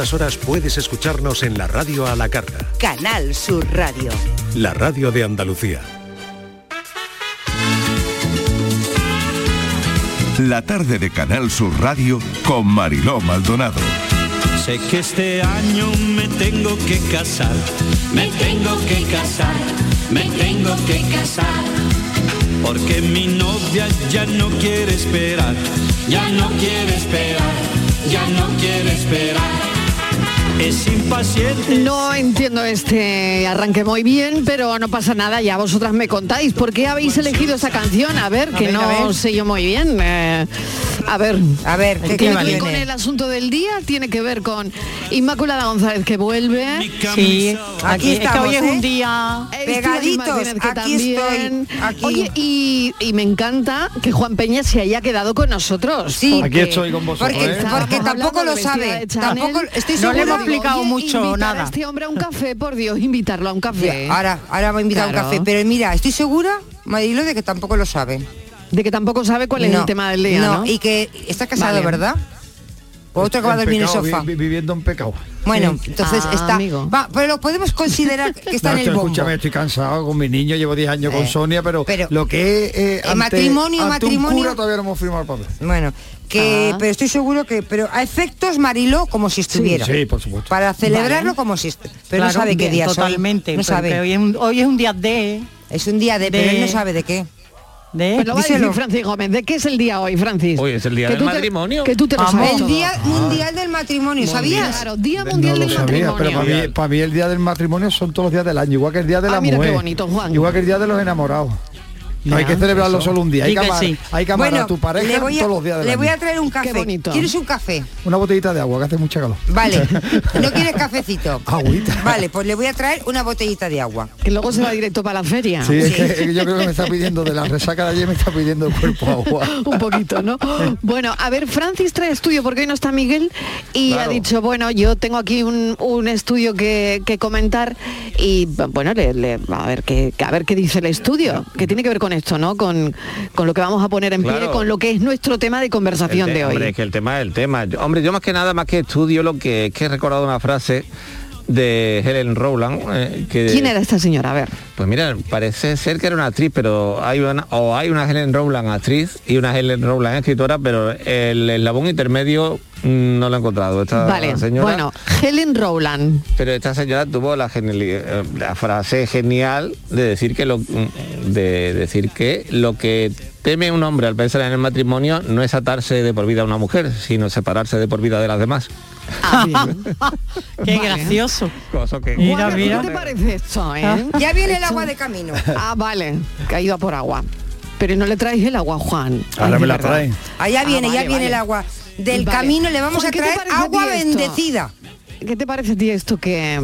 Las horas puedes escucharnos en la radio a la carta. Canal Sur Radio. La radio de Andalucía. La tarde de Canal Sur Radio con Mariló Maldonado. Sé que este año me tengo que casar, me tengo que casar, me tengo que casar. Porque mi novia ya no quiere esperar, ya no quiere esperar, ya no quiere esperar. Es impaciente. No entiendo este arranque muy bien, pero no pasa nada, ya vosotras me contáis. ¿Por qué habéis elegido esa canción? A ver, que ver, no ver. sé yo muy bien. eh, a ver, A ver, ¿qué, tiene que ver con el asunto del día, tiene que ver con Inmaculada González que vuelve. Sí, aquí es que estamos, hoy es ¿eh? un día... Estíbaliz Pegaditos, que aquí también. estoy, aquí. Oye, y, y me encanta que Juan Peña se haya quedado con nosotros. Sí. porque Aquí estoy con vosotros, Porque, ¿eh? porque tampoco lo sabe. Tampoco estoy No le segura. hemos explicado Oye, mucho nada. a este hombre a un café, por Dios, invitarlo a un café. Ahora, ahora va a invitar a Claro. un café. Pero mira, estoy segura, Marilo, de que tampoco lo sabe. De que tampoco sabe cuál es No, el tema del día, ¿no? y que está casado, Vale. ¿verdad? O otro que va a dormir en el sofá. vi- vi- viviendo en pecado. Bueno, Sí. entonces Ah, está. amigo. Va, pero lo podemos considerar que está No, en el bombo. escúchame, estoy cansado con mi niño, llevo 10 años con Eh, Sonia, pero, pero- lo que es eh, matrimonio, ante un matrimonio. cura todavía no hemos firmado el papel. Bueno, que Ah. pero estoy seguro que pero a efectos Marilo como si estuviera. Sí, por supuesto. Para celebrarlo Vale. como si est- pero no sabe qué día es hoy. Totalmente, No pero sabe. hoy, es un, hoy es un día de... Es un día de, pero de- él no sabe de qué. De Pues lo va a decir Francis Gómez. ¿De qué es el día hoy, Francis? Hoy es el día Que del tú te- matrimonio. que tú te lo sabes El día mundial del matrimonio, ¿sabías? Claro, Día No Mundial lo del sabía, pero Matrimonio. para mí, para mí el día del matrimonio son todos los días del año, igual que el día de Ah, la mira qué mujer. bonito, Juan. Igual que el día de los enamorados. No hay que celebrarlo solo un día, hay que que amar, sí. hay que amar Bueno, a tu pareja le voy a, todos los días del le voy a traer un café. bonito. ¿Quieres un café? Una botellita de agua, que hace mucha calor. Vale. ¿No quieres cafecito? Agüita. Vale, pues le voy a traer una botellita de agua. Que luego se va directo para la feria. Sí, es que, es que yo creo que me está pidiendo de la resaca de ayer, me está pidiendo el cuerpo agua. un poquito, ¿no? Bueno, a ver, Francis trae estudio porque hoy no está Miguel y Claro. ha dicho, bueno, yo tengo aquí un, un estudio que, que comentar y bueno, le, le- a ver qué a ver qué dice el estudio, que tiene que ver con esto, ¿no? Con, con lo que vamos a poner en pie, con lo que es nuestro tema de conversación de hoy. Hombre, es que el tema es el tema. Yo- hombre, yo más que nada, más que estudio, lo que es que he recordado una frase de Helen Rowland. eh, que, ¿Quién era esta señora? A ver. Pues mira, parece ser que era una actriz, pero hay una, o hay una Helen Rowland actriz y una Helen Rowland escritora, pero el eslabón intermedio mm, no lo he encontrado. Esta vale, señora, bueno, Helen Rowland. Pero esta señora tuvo la, eh, la frase genial de decir que lo de decir que lo que teme un hombre al pensar en el matrimonio no es atarse de por vida a una mujer, sino separarse de por vida de las demás. Ah. Qué Vale. gracioso. Cosa que Mira, Juan, ¿a ti mira. ¿Qué te parece esto, eh? Ya viene el agua de camino. Ah, vale, que ha ido a por agua. Pero no le traes el agua, Juan. Ahora Ay, me la traen. Allá Ah, viene, ya vale, viene vale. el agua. Del Vale. camino le vamos Juan, a ¿qué te traer agua esto? bendecida. ¿Qué te parece a ti esto que,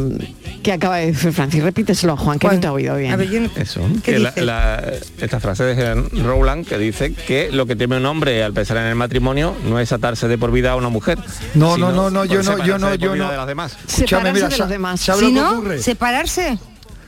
que acaba de decir Francis? Repíteselo, Juan, que Juan, no te ha oído bien. A ver, yo no- Eso, ¿Qué que la- dice? la- esta frase de Helen Rowland que dice que lo que teme un hombre al pensar en el matrimonio no es atarse de por vida a una mujer. No, no, no, no, yo no, yo separarse no, yo no. de las demás. Separarse mira, de los demás. ¿sabe Si lo que no, ocurre? separarse.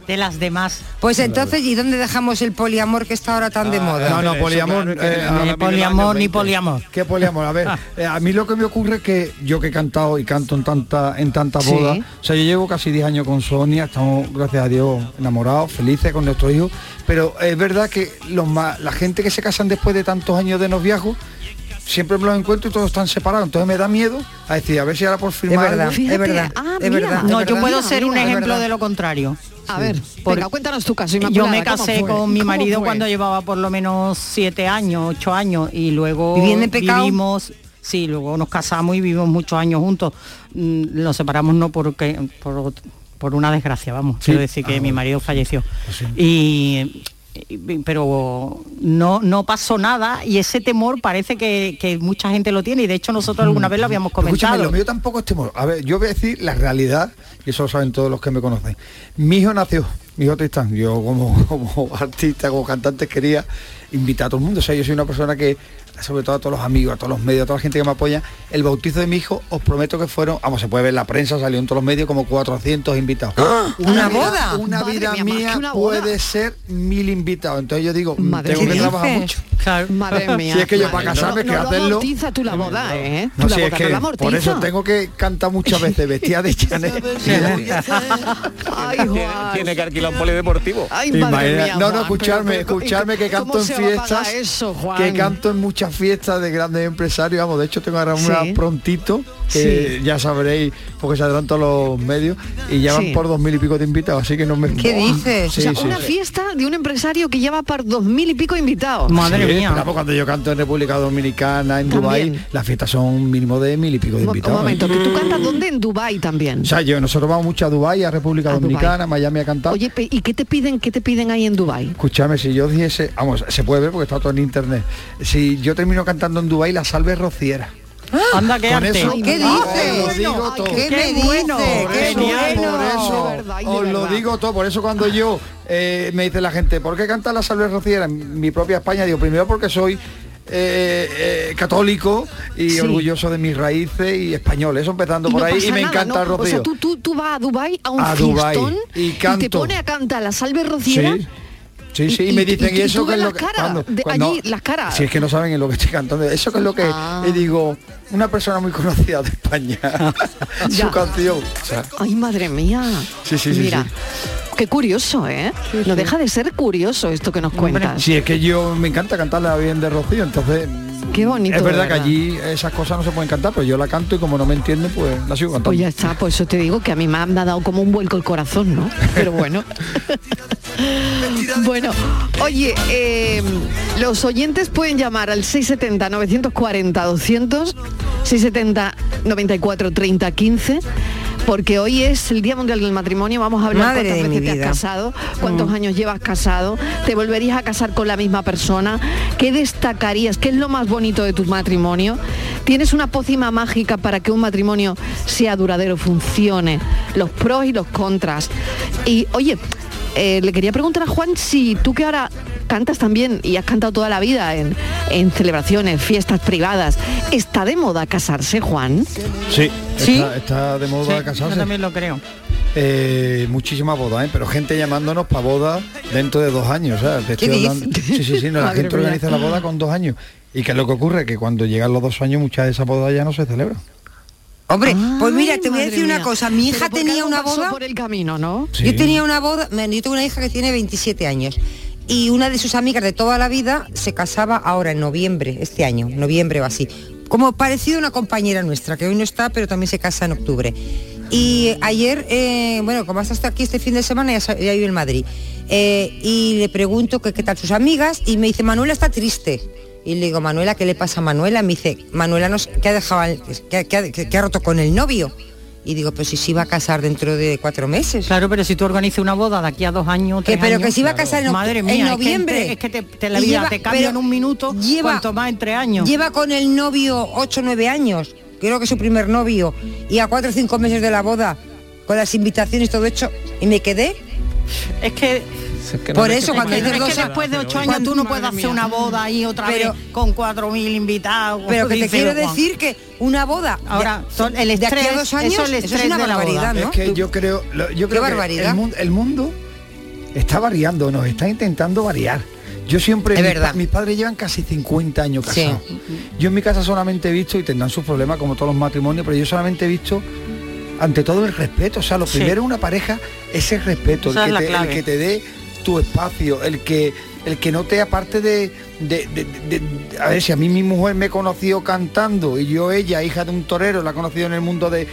De las demás. Pues entonces, ¿y dónde dejamos el poliamor que está ahora tan de moda? No, no, Eso, poliamor. claro, eh, no a- Ni poliamor, ni 20. poliamor. ¿Qué poliamor? A ver, eh, a mí lo que me ocurre es que yo que he cantado y canto en tanta en tantas Sí. bodas, o sea, yo llevo casi 10 años con Sonia, estamos, gracias a Dios, enamorados, felices con nuestro hijo, pero es verdad que los la gente que se casan después de tantos años de noviazgo, siempre me los encuentro y todos están separados, entonces me da miedo a decir, a ver si ahora por firmar verdad. Fíjate, es verdad, ah, es verdad. No, es yo puedo ser un mira, ejemplo de lo contrario. A ver, Por- venga, cuéntanos tu caso, Yo me ¿cómo casé con mi ¿Cómo marido cuando llevaba por lo menos siete años, ocho años, y luego vivimos, sí, luego nos casamos y vivimos muchos años juntos. Mm, Nos separamos no porque por, por una desgracia, vamos. Quiero decir que mi marido falleció. Y y- pero no no pasó nada y ese temor parece que, que mucha gente lo tiene y de hecho nosotros alguna vez lo habíamos Escúchame, comentado. lo mío tampoco es temor. A ver, yo voy a decir la realidad, y eso lo saben todos los que me conocen. Mi hijo nació, mi hijo Tristán, yo como, como artista, como cantante quería invitar a todo el mundo. O sea, yo soy una persona que sobre todo a todos los amigos, a todos los medios, a toda la gente que me apoya, el bautizo de mi hijo, os prometo que fueron, vamos, se puede ver en la prensa, salió en todos los medios como 400 invitados. ¿Una vida- boda? Una Madre vida mía, una boda. puede ser mil invitados. Entonces yo digo, mm, Madre tengo que mía. trabajar ¿Qué mucho. Madre mía. Si es que yo Madre para casarme, no, que no lo hacerlo- amortiza tú la boda, ¿eh? Tú No, la si es boda que no la por eso tengo que cantar muchas veces vestida de Chanel. Ay, Tiene, que alquilar un polideportivo. Ay, madre no, no, escucharme, escucharme que ¿cómo canto en fiestas, eso, Juan? que canto en muchas fiestas de grandes empresarios, vamos, de hecho tengo ahora una Sí. prontito, que Sí. ya sabréis, porque se adelantan los medios, y ya van Sí. por dos mil y pico de invitados, así que no me... ¿Qué dices? Sí, o sea, sí, una sí. fiesta de un empresario que lleva para dos mil y pico invitados. Madre Sí, mía. pero cuando yo canto en República Dominicana, en También. Dubái, las fiestas son un mínimo de mil y pico de un invitados. momento, que tú cantas dónde? En Dubai también. O sea, yo, nosotros vamos mucho a Dubái, a República A. Dominicana, Miami a cantar. Oye, ¿y qué te piden, qué te piden ahí en Dubai? Escúchame, si yo dijese, vamos, se puede ver porque está todo en internet. Si yo termino cantando en Dubái, la salve rociera. Anda, qué arte. eso- ¿Qué dices? digo todo. ¿Qué, Qué me bueno, dices? Por ¡Qué eso, genial. bueno! por eso De verdad y de os lo digo todo. Por eso cuando yo eh, me dice la gente, ¿por qué canta la salve rociera en mi propia España? Digo, primero porque soy eh, eh, católico y Sí. orgulloso de mis raíces y español. Eso empezando Y por no ahí y me nada, encanta ¿no? el O sea, rocío. tú, tú, tú vas a Dubai a un A Dubái fiestón y te canto. pone a cantar la salve rociera. Sí. Sí, sí, y, me dicen, ¿y, y eso qué es lo que...? caras, cuando- de cuando- allí, las caras. Si es que no saben en lo que estoy cantando. ¿Eso que es lo que...? Ah. Y digo, una persona muy conocida de España, su canción. O sea, Ay, madre mía. Sí, sí, sí, Mira, sí. qué curioso, ¿eh? no deja de ser curioso esto que nos cuentas. si es que yo me encanta cantarla bien de Rocío, entonces... Qué bonito, Es verdad, que allí esas cosas no se pueden cantar, pero yo la canto y como no me entienden, pues la sigo cantando. Pues ya está, por eso te digo que a mí me ha dado como un vuelco el corazón, ¿no? Pero bueno. bueno, oye, eh, los oyentes pueden llamar al 670-940-200, 670-94-30-15, porque hoy es el Día Mundial del Matrimonio, vamos a hablar Madre cuántas veces te has casado, cuántos años llevas casado, te volverías a casar con la misma persona, qué destacarías, qué es lo más bonito de tu matrimonio. ¿Tienes una pócima mágica para que un matrimonio sea duradero, funcione? Los pros y los contras. Y oye, eh, le quería preguntar a Juan si tú que ahora cantas también y has cantado toda la vida en, en celebraciones, fiestas privadas, ¿está de moda casarse, Juan? Sí, ¿Sí? Está, está de moda Sí, yo casarse. también lo creo. Eh, muchísimas bodas, ¿eh? pero gente llamándonos para bodas dentro de dos años. ¿sabes? ¿Qué estoy hablando- dices? Sí, sí, sí, no, la gente organiza la boda con dos años. ¿Y qué es lo que ocurre? Que cuando llegan los dos años muchas de esas bodas ya no se celebran. Hombre, pues mira, te voy a decir una cosa. Mi hija tenía una boda... por el camino, ¿no? Sí. Yo tenía una boda, yo tengo una hija que tiene 27 años y una de sus amigas de toda la vida se casaba ahora en noviembre, este año, noviembre o así. Como parecido a una compañera nuestra, que hoy no está, pero también se casa en octubre. Y ayer, eh, bueno, como hasta aquí este fin de semana, ya, ya vive en Madrid. Eh, y le pregunto que qué tal sus amigas y me dice, Manuela está triste. Y le digo, Manuela, ¿qué le pasa a Manuela? Me dice, Manuela nos, que ha dejado, que, que ha- que ha roto con el novio. Y digo, pues si se iba a casar dentro de cuatro meses. Claro, pero si tú organizas una boda de aquí a dos años, Que, tres pero años, que se iba a casar en, es que noviembre. Es que, te, te- la vida lleva- te cambia en un minuto, lleva- cuanto más en tres años. Lleva con el novio 8 o 9 años, creo que es su primer novio, y a cuatro o cinco meses de la boda, con las invitaciones todo hecho, y me quedé. Es que Es que no Por eso, cuando es dices que después de ocho años tú no puedes hacer mía. una boda ahí otra Pero- vez con cuatro mil invitados. Pero que te quiero decir que una boda Ahora, son el de aquí estrés, a dos años, eso es el eso es estrés una de la boda. barbaridad, ¿no? Es que yo creo, lo- yo Qué creo que barbaridad. el, mundo, el mundo está variando, nos está intentando variar. Yo siempre, Es mis, verdad. mis padres llevan casi 50 años Sí. casados. Yo en mi casa solamente he visto, y tendrán sus problemas como todos los matrimonios, pero yo solamente he visto, ante todo, el respeto. O sea, lo Sí. primero en una pareja es el respeto, el Esa que, te, el clave. que te dé tu espacio, el que el que no te aparte de, de- de- a ver si a mí mi mujer me conoció cantando y yo ella hija de un torero la ha conocido en el mundo de,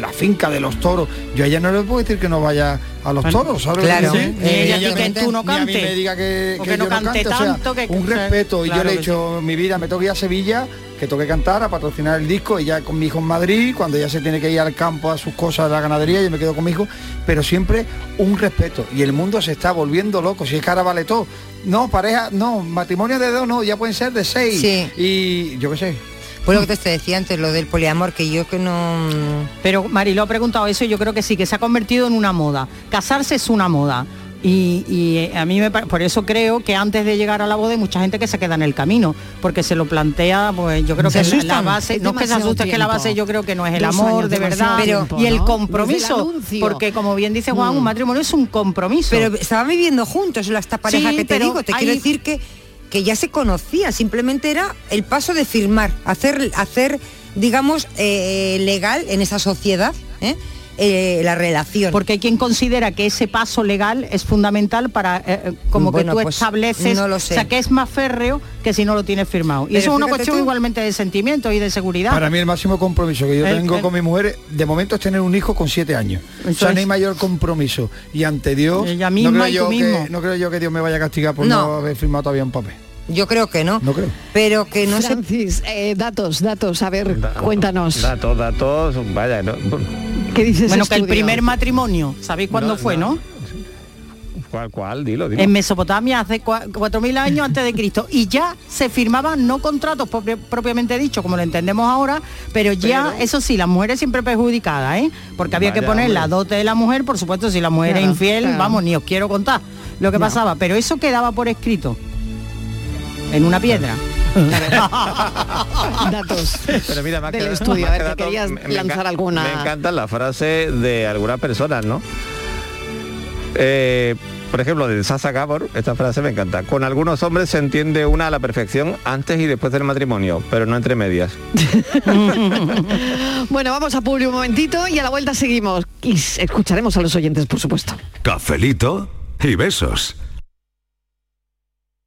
la finca de los toros yo a ella no le puedo decir que no vaya a los toros ¿sabes? claro. Sí, ni ella que tú no ni a mí cantes. me diga que, que que no yo cante cante, o sea, tanto, que- un respeto y claro yo le he hecho mi vida me tengo que ir a Sevilla que toque cantar a patrocinar el disco ella con mi hijo en Madrid cuando ella se tiene que ir al campo a sus cosas de la ganadería yo me quedo con mi hijo pero siempre un respeto y el mundo se está volviendo loco si es que ahora vale todo no pareja no matrimonio de dos no ya pueden ser de seis Sí. y yo qué sé Pues lo que te decía antes, lo del poliamor, que yo que no... Pero Marilo ha preguntado eso y yo creo que sí, que se ha convertido en una moda. Casarse es una moda. Y, y, eh, a mí me por eso creo que antes de llegar a la boda hay mucha gente que se queda en el camino porque se lo plantea pues yo creo que la, la, base no es que se asuste es que la base yo creo que no es el Dos amor de verdad. pero, y el compromiso porque como bien dice Juan mm. un matrimonio es un compromiso. Pero estaban viviendo juntos esta pareja sí, que te digo te hay... quiero decir que que ya se conocía simplemente era el paso de firmar hacer hacer digamos eh, legal en esa sociedad ¿eh? Eh, la relación. Porque hay quien considera que ese paso legal es fundamental para, eh, eh como bueno, que tú pues, estableces, no lo sé. o sea, que es más férreo que si no lo tienes firmado. Y Pero eso es una cuestión tú. igualmente de sentimiento y de seguridad. Para mí el máximo compromiso que yo el, tengo el, con mi mujer, de momento es tener un hijo con siete años. Entonces, o sea, no hay mayor compromiso. Y ante Dios, ella misma no, creo y yo. Que, no creo yo que Dios me vaya a castigar por no, no haber firmado todavía un papel. Yo creo que no. No creo. Pero que no Francis, se... eh, datos, datos, a ver, da, cuéntanos. Datos, datos, vaya, no. ¿Qué dices? Bueno, que el primer matrimonio, ¿sabéis cuándo no, fue, no? ¿Cuál, cuál? Dilo, dilo. En Mesopotamia hace 4.000 años antes de Cristo. Y ya se firmaban no contratos propiamente dicho, como lo entendemos ahora, pero ya, pero... eso sí, las mujeres siempre perjudicadas, ¿eh? Porque había Vaya, que poner hombre. la dote de la mujer, por supuesto, si la mujer claro, es infiel, claro. vamos, ni os quiero contar lo que no. pasaba. Pero eso quedaba por escrito en una piedra. datos Pero mira, me del quedado, estudio, a ver, que querías me, lanzar me alguna... Me encanta la frase de algunas personas, ¿no? Eh, por ejemplo, de Sasa Gabor, esta frase me encanta. Con algunos hombres se entiende una a la perfección antes y después del matrimonio, pero no entre medias. bueno, vamos a Publi un momentito y a la vuelta seguimos. Y escucharemos a los oyentes, por supuesto. Cafelito y besos.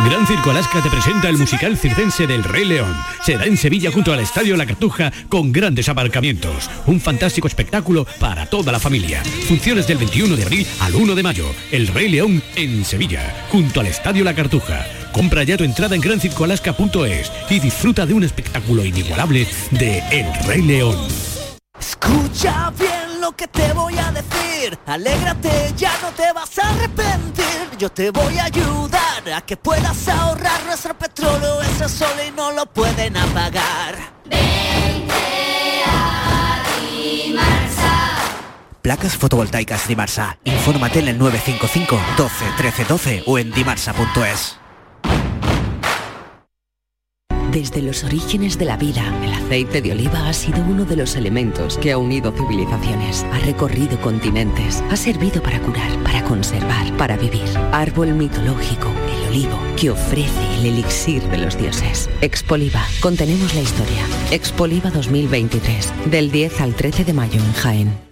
Gran Circo Alaska te presenta el musical circense del Rey León. Será en Sevilla junto al Estadio La Cartuja con grandes aparcamientos. Un fantástico espectáculo para toda la familia. Funciones del 21 de abril al 1 de mayo. El Rey León en Sevilla, junto al Estadio La Cartuja. Compra ya tu entrada en grancircoalaska.es y disfruta de un espectáculo inigualable de El Rey León. Escucha bien lo que te voy a decir. Alégrate, ya no te vas a arrepentir. Yo te voy a ayudar a que puedas ahorrar nuestro petróleo. Ese sol y no lo pueden apagar. Vente a Dimarsa. Placas fotovoltaicas Dimarsa. Infórmate en el 955 12 13 12 o en dimarsa.es. Desde los orígenes de la vida, el aceite de oliva ha sido uno de los elementos que ha unido civilizaciones, ha recorrido continentes, ha servido para curar, para conservar, para vivir. Árbol mitológico, olivo, que ofrece el elixir de los dioses. Expoliva, contenemos la historia. Expoliva 2023, del 10 al 13 de mayo en Jaén.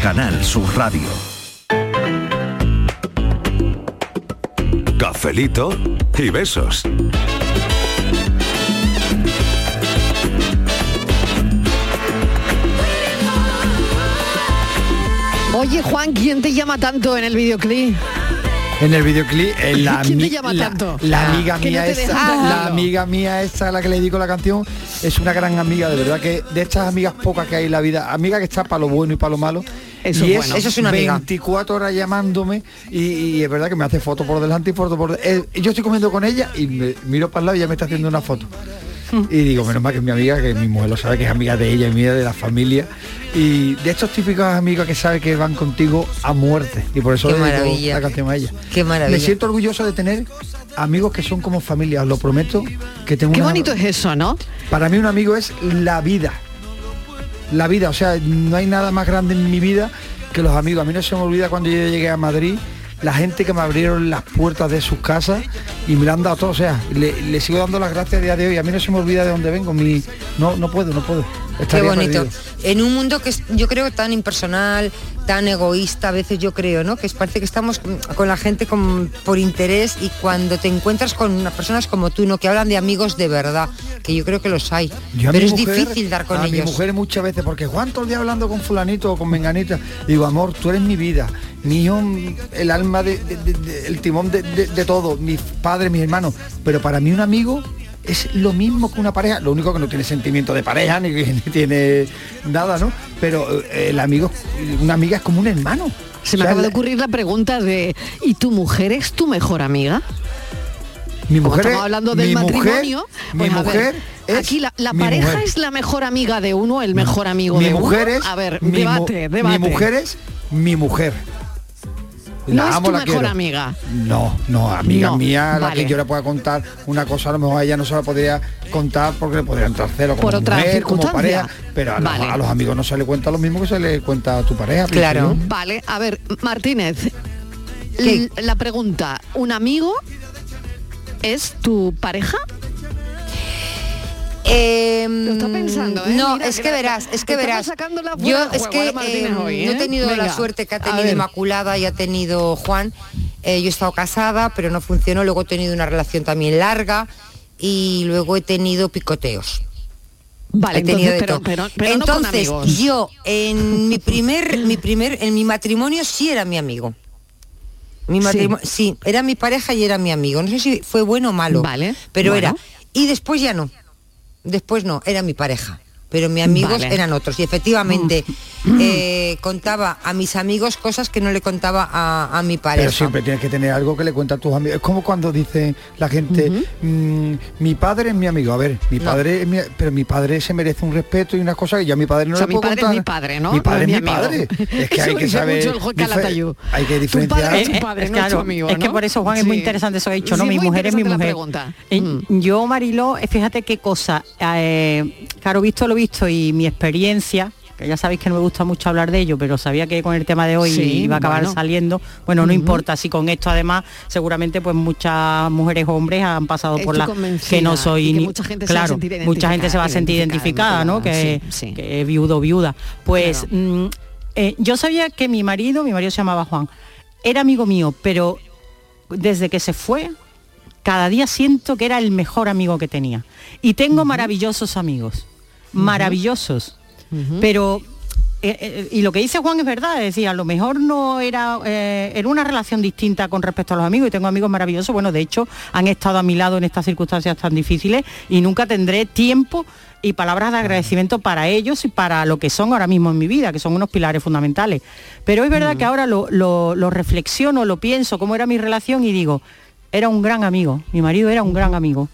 Canal Sur Radio. Cafelito y besos. Oye, Juan, ¿quién te llama tanto en el videoclip? En el videoclip, eh, la, ¿Quién te ami- llama la- tanto? la Ah, amiga no mía esa, dejan la amiga mía esa a la que le dedico la canción, es una gran amiga, de verdad que de estas amigas pocas que hay en la vida, amiga que está para lo bueno y para lo malo. Eso y es bueno. Eso es una amiga. 24 horas llamándome y, y es verdad que me hace foto por delante y foto por de- eh, yo estoy comiendo con ella y me miro para el lado y ella me está haciendo una foto. Y digo, menos mal que es mi amiga, que mi mujer lo sabe, que es amiga de ella y mía, de la familia. Y de estos típicos amigos que sabe que van contigo a muerte. Y por eso Qué le dedico maravilla. la canción a ella. Qué maravilla. Me siento orgulloso de tener amigos que son como familia, os lo prometo, que tengo Qué una- bonito es eso, ¿no? Para mí un amigo es la vida. La vida, o sea, no hay nada más grande en mi vida que los amigos. A mí no se me olvida cuando yo llegué a Madrid, la gente que me abrieron las puertas de sus casas y me lo han dado todo. O sea, le, le sigo dando las gracias a día de hoy. A mí no se me olvida de dónde vengo. Mi, no, no puedo, no puedo. Qué Estaría bonito. perdido. En un mundo que es, yo creo tan impersonal, tan egoísta, a veces yo creo, ¿no? Que es- parece que estamos con, la gente con- por interés y cuando te encuentras con unas personas como tú, ¿no? Que hablan de amigos de verdad, que yo creo que los hay. Pero es mujer- difícil dar con a ellos. mi mujer muchas veces, porque Juan todo el día hablando con fulanito o con menganita, digo, amor, tú eres mi vida, mi hijo, el alma, de, de- de- de- el timón de, todo, mis padres, mis hermanos. Pero para mí un amigo es lo mismo que una pareja, lo único que no tiene sentimiento de pareja, ni, ni tiene nada, ¿no? Pero eh, el amigo, una amiga es como un hermano. Se me O sea, acaba de ocurrir la pregunta de ¿y tu mujer es tu mejor amiga? Mi Como mujer estamos es- hablando del mi mujer- matrimonio, mi a ver, mujer es aquí la, la mi pareja mujer. es la mejor amiga de uno, el mejor amigo mi de mujer uno. es a ver, mi debate, debate. Mi mujer es mi mujer. No es tu la mejor quiero. amiga. No, no, amiga No, mía, la vale. que yo le pueda contar una cosa, a lo mejor a ella no se la podría contar porque le podría entrar cero como Por otra mujer, como pareja, pero a, los- Vale. a los amigos no se le cuenta lo mismo que se le cuenta a tu pareja. yo. Vale, a ver, Martínez, la pregunta, ¿un amigo es tu pareja? Lo está pensando, ¿eh? No, Mira, es que verás, es que verás. Yo es que ¿eh, Martínez, eh, hoy, no he tenido la suerte que ha tenido. Inmaculada y ha tenido Juan. Eh, yo he estado casada, pero no funcionó. Luego he tenido una relación también larga y luego he tenido picoteos. Vale, he tenido entonces, de pero- todo. pero- pero no con entonces yo en mi primer, mi primer, en mi matrimonio sí era mi amigo. Mi Sí. matrimonio, sí. era mi pareja y era mi amigo. No sé si fue bueno o malo. Vale, Pero bueno. era. Y después ya no. Después no, era mi pareja. Pero mis amigos Vale. eran otros. Y efectivamente eh, contaba a mis amigos cosas que no le contaba a, a mi pareja. Pero siempre tienes que tener algo que le cuenta a tus amigos. Es como cuando dice la gente, mm, mi padre es mi amigo. A ver, mi No. padre es mi, pero mi padre se merece un respeto y una cosa que yo a mi padre no O sea, le mi puedo padre es mi padre, ¿no? Mi padre No es mi padre. Es que Eso hay que saber. mucho el juez dife- Calatayud. Hay que Tu diferenciar. padre es tu padre, es no es tu claro, amigo, es que por eso Juan es muy interesante eso que ha dicho, ¿no? Sí, Mi mujer es mi mujer. pregunta. Eh, Mm. Yo, Mariló, eh, fíjate qué cosa, eh, claro, visto lo visto y mi experiencia, que ya sabéis que no me gusta mucho hablar de ello, pero sabía que con el tema de hoy Sí, iba a acabar bueno. saliendo. Bueno, no importa, si con esto además seguramente pues muchas mujeres o hombres han pasado por la que no soy que ni- mucha gente se va a claro, mucha gente se va a sentir identificada, ¿no? Que, sí, sí. que es viudo viuda. Pues mm, eh, yo sabía que mi marido, mi marido se llamaba Juan, era amigo mío, pero desde que se fue, cada día siento que era el mejor amigo que tenía. Y tengo maravillosos amigos, maravillosos. Pero, eh, eh, y lo que dice Juan es verdad, es decir, a lo mejor no era, eh, era una relación distinta con respecto a los amigos, y tengo amigos maravillosos, bueno, de hecho, han estado a mi lado en estas circunstancias tan difíciles y nunca tendré tiempo y palabras de agradecimiento para ellos y para lo que son ahora mismo en mi vida, que son unos pilares fundamentales. Pero es verdad que ahora lo, lo- lo reflexiono, lo pienso, cómo era mi relación y digo, era un gran amigo, mi marido era un gran amigo.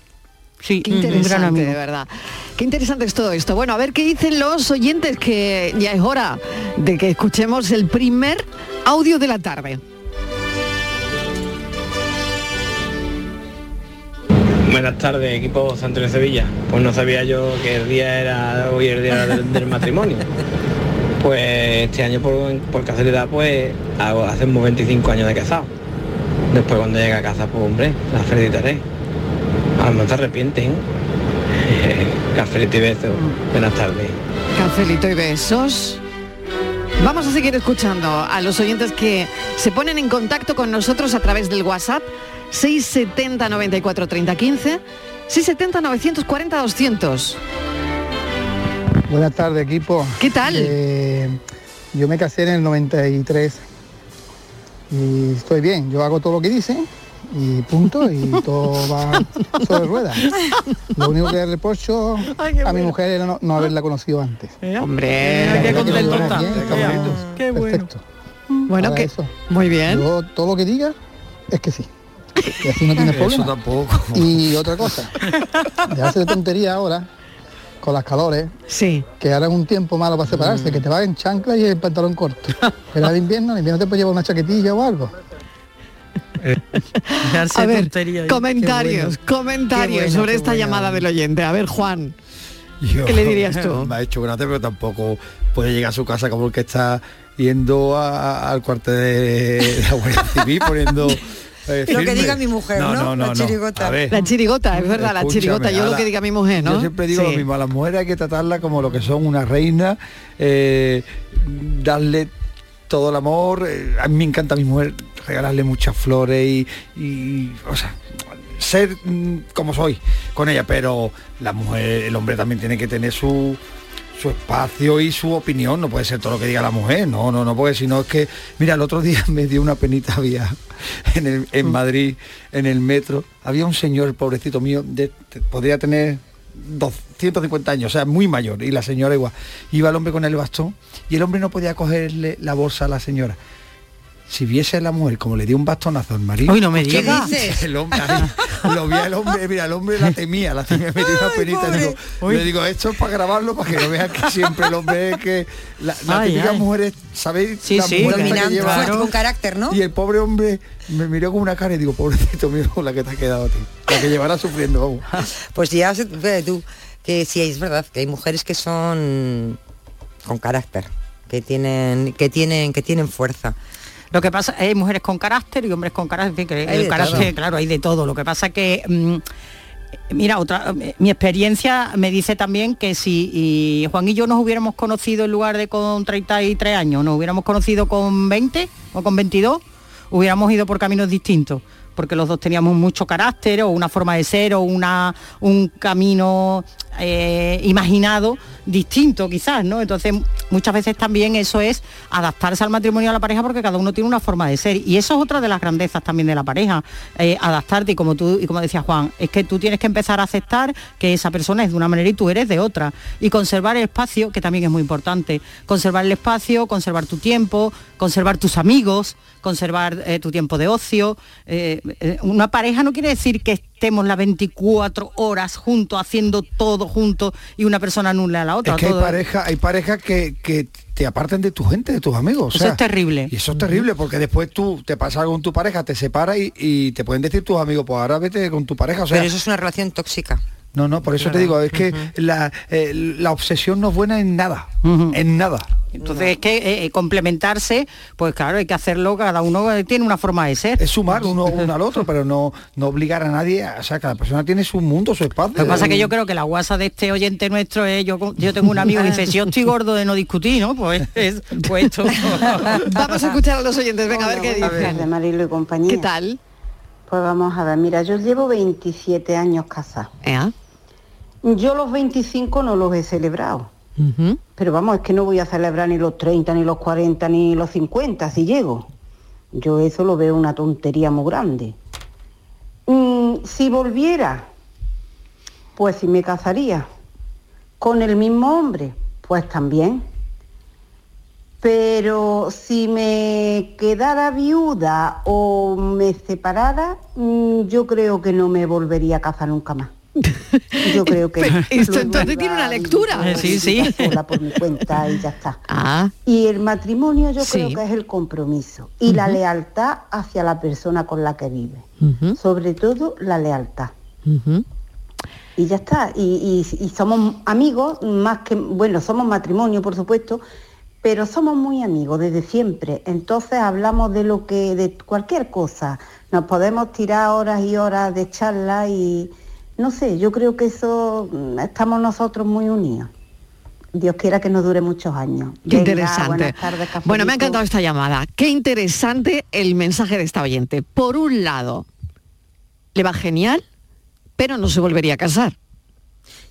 Sí, Qué un- un gran interesante, amigo. de verdad. Qué interesante es todo esto. Bueno, a ver qué dicen los oyentes, que ya es hora de que escuchemos el primer audio de la tarde. Buenas tardes, equipo Santo de Sevilla. Pues no sabía yo que el día era hoy el día del, del matrimonio. Pues este año por, por casualidad pues hago, hacemos 25 años de casado. Después cuando llegue a casa, pues hombre, la felicitaré. A lo mejor se arrepienten. Cafelito y besos. Buenas tardes. Cafelito y besos. Vamos a seguir escuchando a los oyentes que se ponen en contacto con nosotros a través del WhatsApp 670 94 30 15 670 940 200. Buenas tardes, equipo. ¿Qué tal? Eh, yo me casé en el 93 y estoy bien. Yo hago todo lo que dicen y punto y todo va sobre ruedas. Lo único que reprocho a mi mujer era no, no haberla conocido antes. Hombre, qué contento está. Qué bueno. Bueno, que muy bien. Yo todo lo que diga es que sí. Y así no tienes Eso problema. tampoco. Y otra cosa, dejarse de tontería ahora, con las calores, sí. que ahora es un tiempo malo para separarse, que te va en chancla y el pantalón corto. Pero al invierno, en invierno te puedes llevar una chaquetilla o algo. A ver, comentarios, comentarios bueno, sobre esta bueno. llamada del oyente. A ver, Juan. Yo- ¿Qué le dirías tú? Me ha hecho gracia, pero tampoco puede llegar a su casa como el que está yendo a- al cuartel de la Guardia Civil poniendo... eh, Lo que diga mi mujer, ¿no? La chirigota. Ver, La chirigota, es verdad, la chirigota, yo lo que diga mi mujer, ¿no? Yo siempre digo Sí. lo mismo, a las mujeres hay que tratarla como lo que son una reina, eh, darle todo el amor. eh, a mí me encanta mi mujer regalarle muchas flores y, y, o sea, ser mm, como soy con ella, pero la mujer, el hombre también tiene que tener su su espacio y su opinión, no puede ser todo lo que diga la mujer, no, no, no, porque si no es que, mira, el otro día me dio una penita, había en, el- en Madrid, en el metro, había un señor, pobrecito mío, de, de- podría tener 250 años, o sea, muy mayor, y la señora igual. Iba el hombre con el bastón y el hombre no podía cogerle la bolsa a la señora. Si viese la mujer como le dio un bastonazo al marido. Uy, no me ¿Qué digas. dices? El hombre, ahí, lo vi al hombre, mira, el hombre la temía, la temía, me dio una penita. digo, le digo, esto es para grabarlo, para que no vean que siempre el hombre es que la, la Ay, típica ay. mujer, ¿sabéis? Sí, la sí, mujer que lleva- fuerte, con carácter, ¿no? Y el pobre hombre me miró con una cara y digo, pobrecito mío, la que te ha quedado a ti. La que llevará sufriendo, vamos. Pues ya tú, que sí, es verdad, que hay mujeres que son con carácter, que tienen, que tienen, que tienen fuerza. Lo que pasa hay mujeres con carácter y hombres con carácter, en fin, que Hay el carácter, todo. claro, hay de todo. Lo que pasa que mm, mira, otra eh, mi experiencia me dice también que si y Juan y yo nos hubiéramos conocido en lugar de con 33 años, nos hubiéramos conocido con 20 o con 22, hubiéramos ido por caminos distintos porque los dos teníamos mucho carácter o una forma de ser o una, un camino eh, imaginado distinto quizás, ¿no? Entonces muchas veces también eso es adaptarse al matrimonio a la pareja porque cada uno tiene una forma de ser y eso es otra de las grandezas también de la pareja, eh, adaptarte y como tú y como decía Juan, es que tú tienes que empezar a aceptar que esa persona es de una manera y tú eres de otra y conservar el espacio, que también es muy importante, conservar el espacio, conservar tu tiempo, conservar tus amigos, conservar eh, tu tiempo de ocio. Una pareja no quiere decir que estemos las 24 horas juntos, haciendo todo juntos y una persona anula a la otra. Es que hay todo- parejas hay parejas que, que te apartan de tu gente, de tus amigos. o Eso sea, es terrible. Y eso es terrible porque después tú te pasa algo con tu pareja, te separas y, y te pueden decir tus amigos, pues ahora vete con tu pareja. O sea, Pero eso es una relación tóxica. no, no, por eso te digo, es que la, eh, la obsesión no es buena en nada, en nada. Entonces es que eh, eh, complementarse, pues claro, hay que hacerlo, cada uno eh, tiene una forma de ser. Es sumar uno, uno al otro, pero no, no obligar a nadie, a- o sea, cada persona tiene su mundo, su espacio. Lo que pasa es que yo creo que la guasa de este oyente nuestro es, yo, yo tengo un amigo que dice, si yo estoy gordo de no discutir, ¿no? Pues es pues esto. Vamos a escuchar a los oyentes, venga a ver qué dicen. Marilo y compañía. ¿Qué tal? Pues vamos a ver, mira, yo llevo 27 años casada. Yo los 25 no los he celebrado. Pero vamos, es que no voy a celebrar ni los 30, ni los 40, ni los 50 si llego. Yo eso lo veo una tontería muy grande. Mm, si volviera, pues si me casaría. Con el mismo hombre, pues también. Pero si me quedara viuda o me separara, mm, yo creo que no me volvería a casar nunca más. Yo creo que esto entonces tiene una lectura. Sí, sí. sola por mi cuenta y ya está. Ah. Y el matrimonio yo creo que es el compromiso y la lealtad hacia la persona con la que vive. Sobre todo la lealtad. Y ya está. Y, y- y somos amigos, más que, bueno, somos matrimonio, por supuesto, pero somos muy amigos desde siempre. Entonces hablamos de lo que, de cualquier cosa. Nos podemos tirar horas y horas de charla y no sé, yo creo que eso mm, estamos nosotros muy unidos. Dios quiera que nos dure muchos años. Qué Venga, interesante. tardes. Bueno, me ha encantado esta llamada. Qué interesante el mensaje de esta oyente. Por un lado, le va genial, pero no se volvería a casar.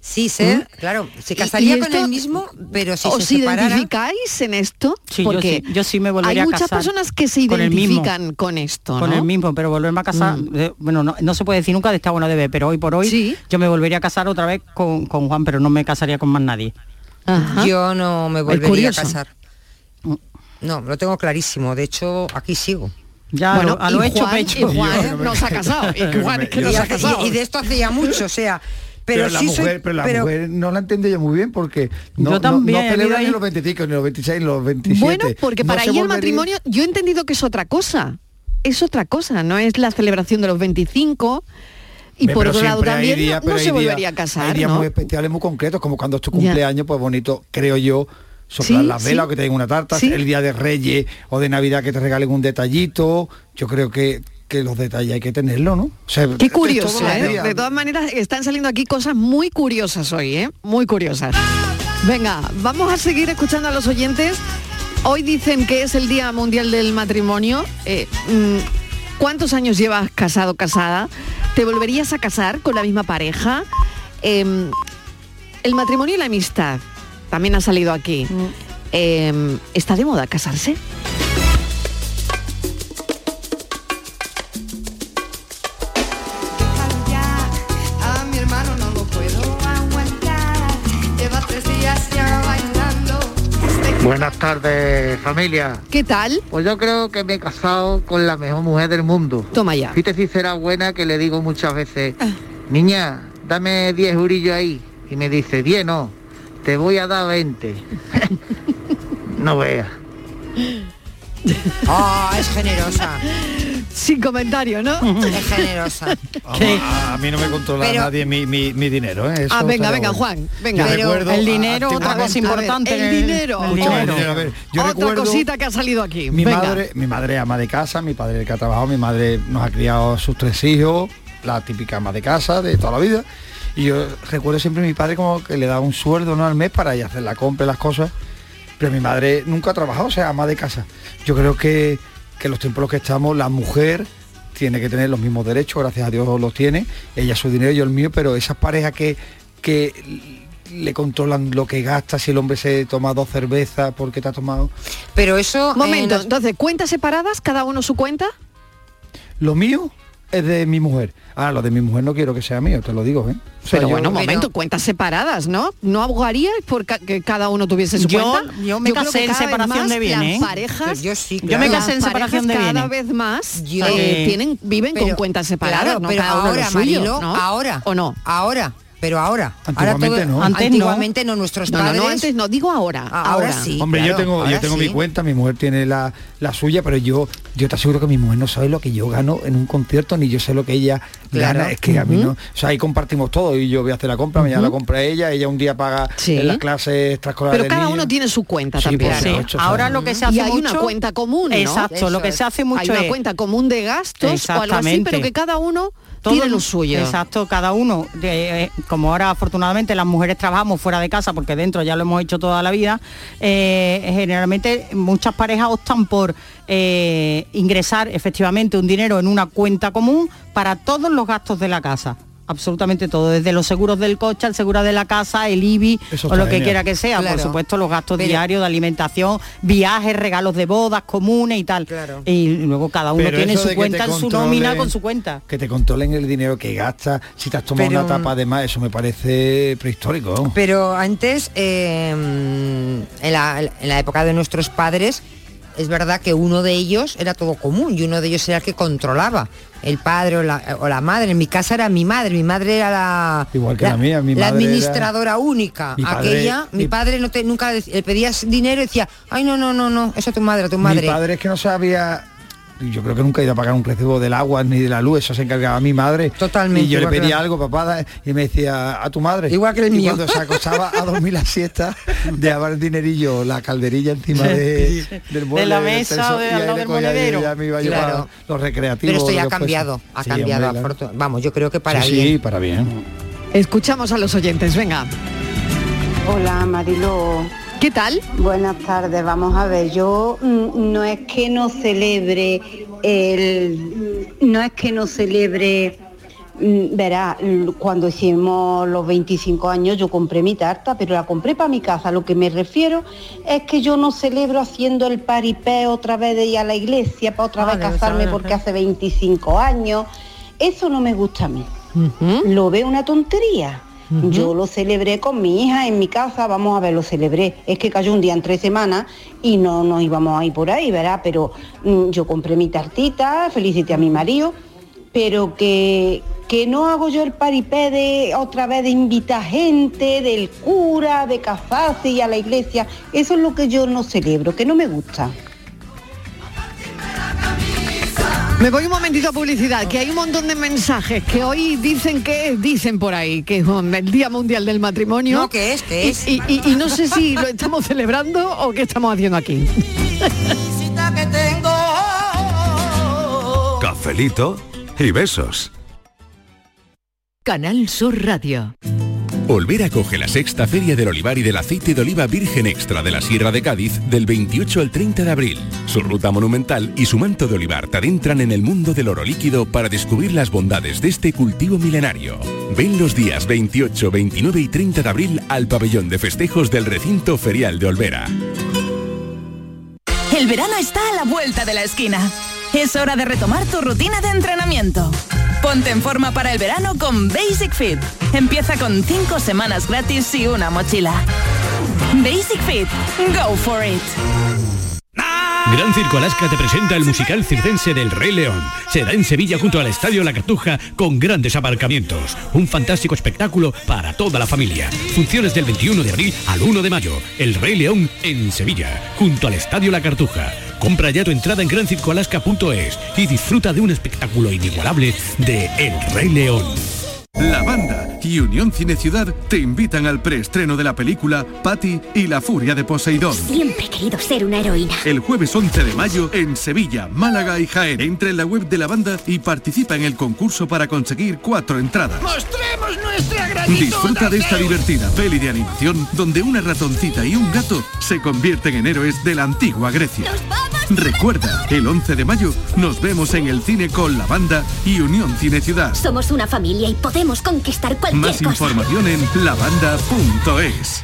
Sí, sé, claro, se casaría ¿Y con esto- el mismo, pero si ¿Os se separara... identificáis en esto? Sí, yo Porque sí- yo sí me volvería hay a muchas casar personas que se con el mismo. identifican con esto, con ¿no? el mismo, pero volverme a casar, Mm. eh, bueno, no, no se puede decir nunca de esta bueno debe, pero hoy por hoy yo me volvería a casar otra vez con, con Juan, pero no me casaría con más nadie. Yo no me volvería a casar. No, lo tengo clarísimo. De hecho, aquí sigo. Ya, a lo- a lo y hecho, Juan- pecho. y Juan Yo no me- no se ha casado. Y Juan es que no se ha casado. Y de esto hace ya mucho, o sea... Pero, la sí mujer, soy... pero la pero- mujer no la entiendo yo muy bien porque no, Yo también, no, celebra ni los 25, ni los 26, ni los 27. Bueno, porque para ella el matrimonio, yo he entendido que es otra cosa. Es otra cosa, no es la celebración de los 25 y por pero otro lado también no, pero se volvería a casar, Hay días ¿no? muy especiales, muy concretos, como cuando es tu cumpleaños, pues bonito, creo yo, soplar Sí, las sí. velas o que te den una tarta, Sí. el día de Reyes o de Navidad que te regalen un detallito. Yo creo que, que los detalles hay que tenerlo, ¿no? O sea, Qué curioso, ¿eh? De todas maneras, están saliendo aquí cosas muy curiosas hoy, ¿eh? Muy curiosas. Venga, vamos a seguir escuchando a los oyentes. Hoy dicen que es el Día Mundial del Matrimonio. Eh, mm, ¿Cuántos años llevas casado, casada? ¿Te volverías a casar con la misma pareja? Em, el matrimonio y la amistad también ha salido aquí. Em, ¿Está de moda casarse? Buenas tardes, familia. ¿Qué tal? Pues yo creo que me he casado con la mejor mujer del mundo. Toma ya. Fíjate si será buena que le digo muchas veces, Ah. niña, dame 10 eurillos ahí. Y me dice, 10 no, te voy a dar 20. no veas. Ah, es generosa. Sin comentario, ¿no? Es generosa. Vamos, a, mí no me controla Pero- nadie mi, mi- mi dinero, ¿eh? Eso Ah, venga, venga, bueno. Juan, venga. Yo Pero recuerdo el dinero, otra cosa importante. A ver, el dinero. Escúchame, El dinero. a ver, yo Otra recuerdo- cosita que ha salido aquí. Mi Venga. madre, mi madre es ama de casa, mi padre el que ha trabajado, mi madre nos ha criado a sus tres hijos, la típica ama de casa de toda la vida. Y yo recuerdo siempre a mi padre como que le daba un sueldo ¿no? al mes para ir a hacer la compra y las cosas. Pero mi madre nunca ha trabajado, o sea, ama de casa. Yo creo que, que los tiempos en los que estamos, la mujer tiene que tener los mismos derechos, gracias a Dios los tiene, ella su dinero, yo el mío, pero esas parejas que, que le controlan lo que gasta, si el hombre se toma dos cervezas porque te ha tomado. Pero eso... Momento, eh, nos- entonces, ¿cuentas separadas? ¿Cada uno su cuenta? Lo mío es de mi mujer. Ah, lo de mi mujer no quiero que sea mío, te lo digo, ¿eh? O sea, Pero yo- bueno, un momento, cuentas separadas, ¿no? ¿No abogaríais por ca- que cada uno tuviese su Yo- cuenta? yo me creo casé que en separación de bienes, Las parejas, Yo sí, Yo me casé en separación parejas de cada vez más Yo- eh, tienen, viven con cuentas separadas, claro, ¿no? pero Cada uno lo ahora, suyo, Marilo, ¿no? ahora. ¿O no? Ahora. Pero ahora. Antiguamente ahora no. Antes antiguamente no. nuestros No, no, padres. no, antes no, digo ahora. Ah, ahora sí. Hombre, claro, yo tengo, yo ahora tengo sí. mi cuenta, mi mujer tiene la, la suya, pero yo, yo te aseguro que mi mujer no sabe lo que yo gano en un concierto, ni yo sé lo que ella Claro. gana. Es que a mí no. O sea, ahí compartimos todo y yo voy a hacer la compra, mañana la compra ella, ella un día paga Sí. en las clases extraescolares. Pero cada uno tiene su cuenta Sí, también. ahora ¿sabes? lo que se y hace una mucho- cuenta común, ¿no? Exacto, lo que se hace mucho Hay una es- cuenta común de gastos o algo así, Exactamente. pero que cada uno tiene lo suyo. Exacto, cada uno, eh, como ahora afortunadamente las mujeres trabajamos fuera de casa porque dentro ya lo hemos hecho toda la vida, eh, generalmente muchas parejas optan por eh, ingresar efectivamente un dinero en una cuenta común para todos los gastos de la casa. Absolutamente todo, desde los seguros del coche, el seguro de la casa, el IBI Eso o lo que genial. quiera que sea, Claro. por supuesto los gastos Pero- diarios de alimentación, viajes, regalos de bodas comunes y tal. Claro. Y luego cada uno Pero tiene su cuenta en su nómina con su cuenta. Que te controlen el dinero que gastas, si te has tomado Pero- una tapa de más, eso me parece prehistórico. Pero antes, eh, en, la, en la época de nuestros padres, es verdad que uno de ellos era todo común y uno de ellos era el que controlaba. El padre o la, o la madre. En mi casa era mi madre. Mi madre era la, Igual que la mía, mi la madre era- administradora única. Mi padre- Aquella, mi, mi- padre no te, nunca le pedías dinero y decía, ay no, no, no, no, eso a tu madre, a tu madre. Mi padre es que no sabía. Yo creo que nunca he ido a pagar un recibo del agua ni de la luz, eso se encargaba mi madre. Totalmente, Y yo le que pedía algo, papá, y me decía, a tu madre. Igual que el y mío. cuando se acosaba a dormir la siesta, dejaba el dinerillo, la calderilla encima de, del mueble, la mesa de y ahí del monedero. ya me iba yo Claro. para los recreativos. Pero esto ya ha cambiado, ha Sí, cambiado. hombre, claro. afortun- Vamos, yo creo que para sí, bien. sí, para bien. Escuchamos a los oyentes, venga. Hola Marilo. ¿Qué tal? Buenas tardes, vamos a ver, yo mm, no es que no celebre el no es que no celebre Mm, Verá, cuando hicimos los 25 años yo compré mi tarta, pero la compré para mi casa. Lo que me refiero es que yo no celebro haciendo el paripé otra vez de ir a la iglesia para otra Ah, vez casarme porque hace 25 años. Eso no me gusta a mí. Lo veo una tontería. Yo lo celebré con mi hija en mi casa, vamos a ver, lo celebré. Es que cayó un día en tres semanas y no nos íbamos a ir por ahí, ¿verdad? Pero mm, yo compré mi tartita, felicité a mi marido, pero que, que no hago yo el paripé de otra vez de invitar gente, del cura, de casarse y a la iglesia. Eso es lo que yo no celebro, que no me gusta. Me voy un momentito a publicidad, que hay un montón de mensajes que hoy dicen que dicen por ahí, que es el Día Mundial del Matrimonio. No, ¿qué es? ¿Qué Y- es? Y, y- y no sé si lo estamos celebrando o qué estamos haciendo aquí. que tengo. Cafelito y besos. Canal Sur Radio. Olvera acoge la sexta Feria del Olivar y del Aceite de Oliva Virgen Extra de la Sierra de Cádiz del 28 al 30 de abril. Su ruta monumental y su manto de olivar te adentran en el mundo del oro líquido para descubrir las bondades de este cultivo milenario. Ven los días 28, 29 y 30 de abril al pabellón de festejos del recinto ferial de Olvera. El verano está a la vuelta de la esquina. Es hora de retomar tu rutina de entrenamiento. Ponte en forma para el verano con Basic Fit. Empieza con 5 semanas gratis y una mochila. Basic Fit. Go for it. Gran Circo Alaska te presenta el musical circense del Rey León. Será en Sevilla junto al Estadio La Cartuja con grandes aparcamientos. Un fantástico espectáculo para toda la familia. Funciones del 21 de abril al 1 de mayo. El Rey León en Sevilla, junto al Estadio La Cartuja. Compra ya tu entrada en grancircoalaska.es y disfruta de un espectáculo inigualable de El Rey León. La banda y Unión Cine Ciudad te invitan al preestreno de la película Patty y la furia de Poseidón. Siempre he querido ser una heroína. El jueves 11 de mayo en Sevilla, Málaga y Jaén. Entra en la web de la banda y participa en el concurso para conseguir cuatro entradas. Disfruta de esta divertida peli de animación donde una ratoncita y un gato se convierten en héroes de la antigua Grecia. Recuerda, el 11 de mayo nos vemos en el cine con la banda y Unión Cine Ciudad. Somos una familia y podemos conquistar cualquier Más cosa. información en lavanda.es.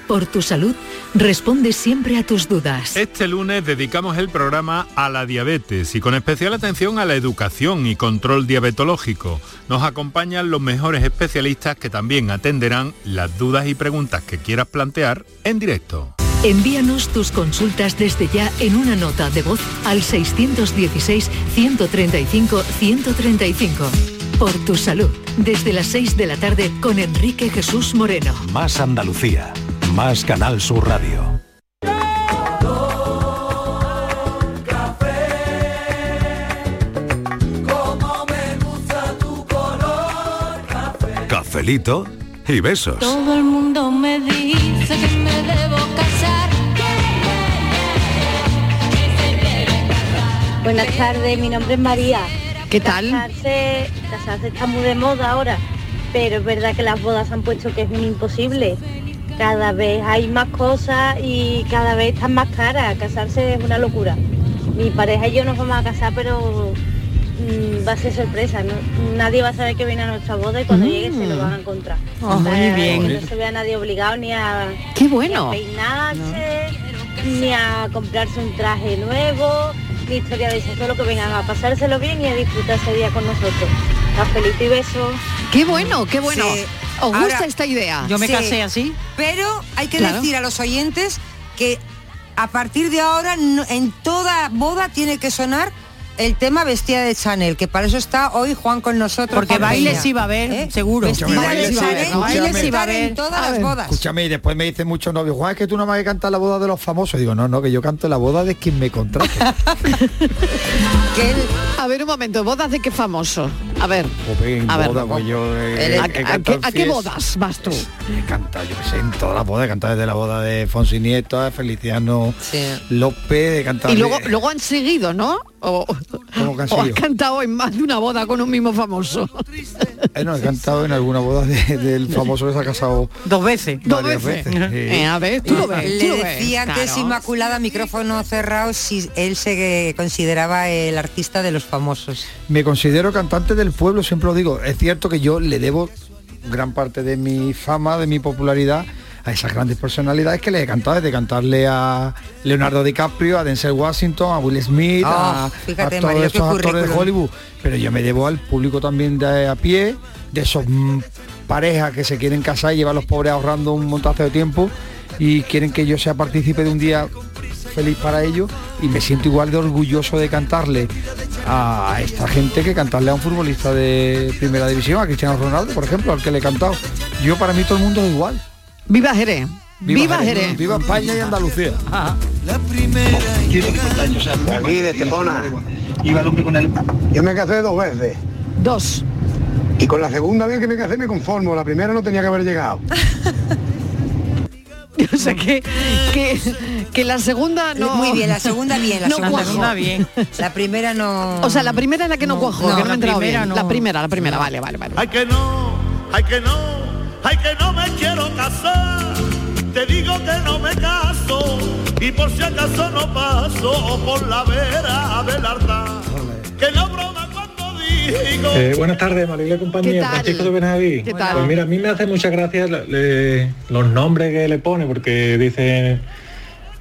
por tu salud, responde siempre a tus dudas. Este lunes dedicamos el programa a la diabetes y con especial atención a la educación y control diabetológico. Nos acompañan los mejores especialistas que también atenderán las dudas y preguntas que quieras plantear en directo. Envíanos tus consultas desde ya en una nota de voz al 616-135-135. Por tu salud, desde las 6 de la tarde con Enrique Jesús Moreno. Más Andalucía. Más Canal Sur Radio. Cafelito y besos. Todo el mundo me dice que me debo casar. Buenas tardes, mi nombre es María. ¿Qué tal? Casarse, casarse está muy de moda ahora, pero es verdad que las bodas han puesto que es un imposible. Cada vez hay más cosas y cada vez están más caras. Casarse es una locura. Mi pareja y yo nos vamos a casar, pero mm, va a ser sorpresa. ¿no? Nadie va a saber que viene a nuestra boda y cuando Mm. llegue se lo van a encontrar. Ah, muy Eh, bien. No se ve a nadie obligado ni a, Qué bueno. ni a peinarse, ni a comprarse un traje nuevo, ni historia de eso, solo que vengan a pasárselo bien y a disfrutar ese día con nosotros. Cafelito y besos. Qué bueno, qué bueno. Sí. ¿Os gusta Ahora, esta idea? Sí, Pero hay que Claro. decir a los oyentes que a partir de ahora no- en toda boda tiene que sonar el tema vestida de Chanel, que para eso está hoy Juan con nosotros. Porque bailes va a haber, ¿Eh? seguro. Bailes a haber, bailes en todas A las ver. bodas. Escúchame, y después me dicen muchos novios, Juan, es que tú no me vas a cantar la boda de los famosos. Digo, no, no, que yo canto la boda de quien me contrate. A ver un momento, ¿bodas de qué famoso? A ver. A ver, boda, vamos. pues yo he- ¿A, qué, a bodas vas tú? He cantado, yo sé, en todas las bodas, he cantado desde la boda de Fonsi Nieto, a Feliciano López, he cantado Y luego, de- luego han seguido, ¿no? O, ¿Cómo que han o has cantado en más de una boda con un mismo famoso. Eh, no, he cantado en alguna boda de- del famoso que se ha casado dos veces. Dos veces. veces. sí. Eh, a ver, tú lo ves, Le lo ves. decía antes claro. Inmaculada, micrófono cerrado, si él se consideraba el artista de los famosos. Me considero cantante del pueblo, siempre lo digo. Es cierto que yo le debo gran parte de mi fama, de mi popularidad a esas grandes personalidades que le he cantado, desde cantarle a Leonardo DiCaprio, a Denzel Washington, a Will Smith, a, fíjate, a todos Mario, esos actores de. Hollywood. Pero yo me debo al público también de a pie, de esos mm, parejas que se quieren casar y llevan a los pobres ahorrando un montazo de tiempo y quieren que yo sea partícipe de un día feliz para ellos y me siento igual de orgulloso de cantarle a esta gente que cantarle a un futbolista de primera división, a Cristiano Ronaldo, por ejemplo, al que le he cantado. Yo para mí todo el mundo es igual. Viva Jerez. Viva, Jerez. Viva España y Andalucía. Aquí de Estepona. Iba el hombre con él. Yo me casé dos veces. Dos. Y con la segunda vez que me casé me conformo. La primera no tenía que haber llegado. O sea que, que, que la segunda no. Muy bien, la segunda bien, la no segunda cuajó. bien. La primera no. O sea, la primera es la que no, no, que no me la primera bien. no. La primera, la primera, vale, vale, vale. Ay que no, ay que no, ay que no me quiero casar. Te digo que no me caso y por si acaso no paso por la vera del altar. Que no. Eh, buenas tardes, ¿Qué compañía? Francisco de Benaví. ¿Qué tal? Pues mira, a mí me hace mucha gracia la- le- los nombres que le pone, porque dice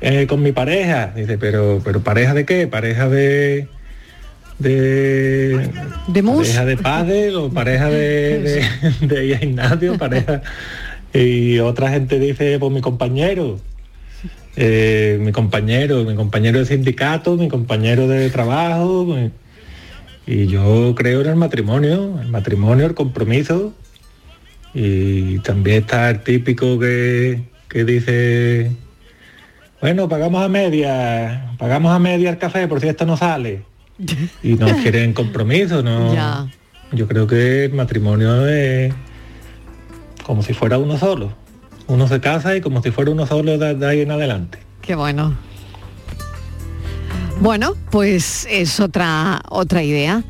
eh, con mi pareja, dice, pero, pero pareja de qué? Pareja de de, ¿De mus? pareja de padre o pareja de, de, de Ignacio, pareja y otra gente dice pues mi compañero eh, mi compañero, mi compañero de sindicato, mi compañero de trabajo, mi- y yo creo en el matrimonio, el matrimonio, el compromiso. Y también está el típico que, que dice, bueno, pagamos a media, pagamos a media el café por si esto no sale. Y no quieren compromiso, no. Ya. Yo creo que el matrimonio es como si fuera uno solo. Uno se casa y como si fuera uno solo de, de ahí en adelante. Qué bueno. Bueno, pues es otra otra idea.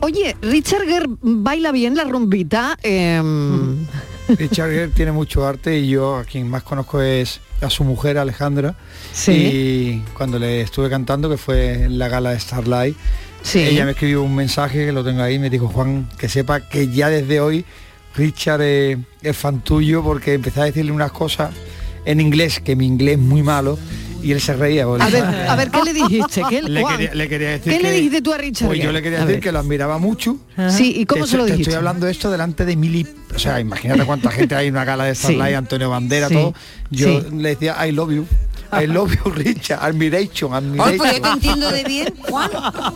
Oye, Richard Gere baila bien la rumbita. em, Richard Gere tiene mucho arte y yo a quien más conozco es a su mujer Alejandra. Sí. Y cuando le estuve cantando, que fue en la gala de Starlight, Sí. ella me escribió un mensaje que lo tengo ahí, me dijo Juan, que sepa que ya desde hoy Richard eh, es fan tuyo porque empecé a decirle unas cosas en inglés, que mi inglés es muy malo, y él se reía. a ver, a ver, ¿qué le dijiste? ¿Qué, Le quería, le quería decir ¿Qué le que- dijiste tú a Richard Pues yo le quería decir que lo admiraba mucho. Sí, ¿y cómo Te se lo estoy- te dijiste? Estoy hablando de esto delante de mil y- O sea, imagínate cuánta gente hay en una gala de Sí. Starlight, Antonio Bandera, Sí. todo. Yo Sí. le decía, I love you. I love you, Richard. Admiration, Ay, admiration. pues yo te entiendo de bien, Juan.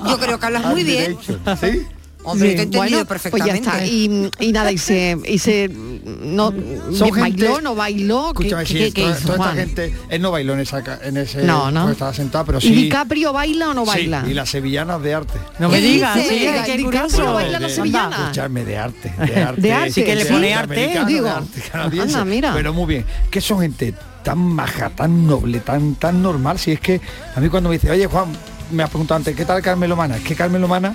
Yo creo que hablas muy bien. ¿Sí? Hombre, Sí, te he entendido bueno, perfectamente. Pues ya está. Y, y nada, y se, y se no Son bailó, gente- no bailó. ¿Qué, Escúchame, qué- sí, qué- qué toda, hizo, toda esta Juan? gente, él no bailó en, esa, en ese, No, no. estaba sentado, pero ¿Y sí. DiCaprio baila o no sí, baila? y las sevillanas de arte. No me ¿Qué digas, sí, Diga, qué DiCaprio curioso. baila las De- sevillanas. Escucharme de arte, de arte. De arte, Sí, que le sí. pone arte, digo. arte Anda, mira. Pero muy bien, que son gente tan maja, tan noble, tan tan normal. Si es que a mí cuando me dice, oye Juan, me has preguntado antes, ¿qué tal Carmen Lomana? Es que Carmen Lomana,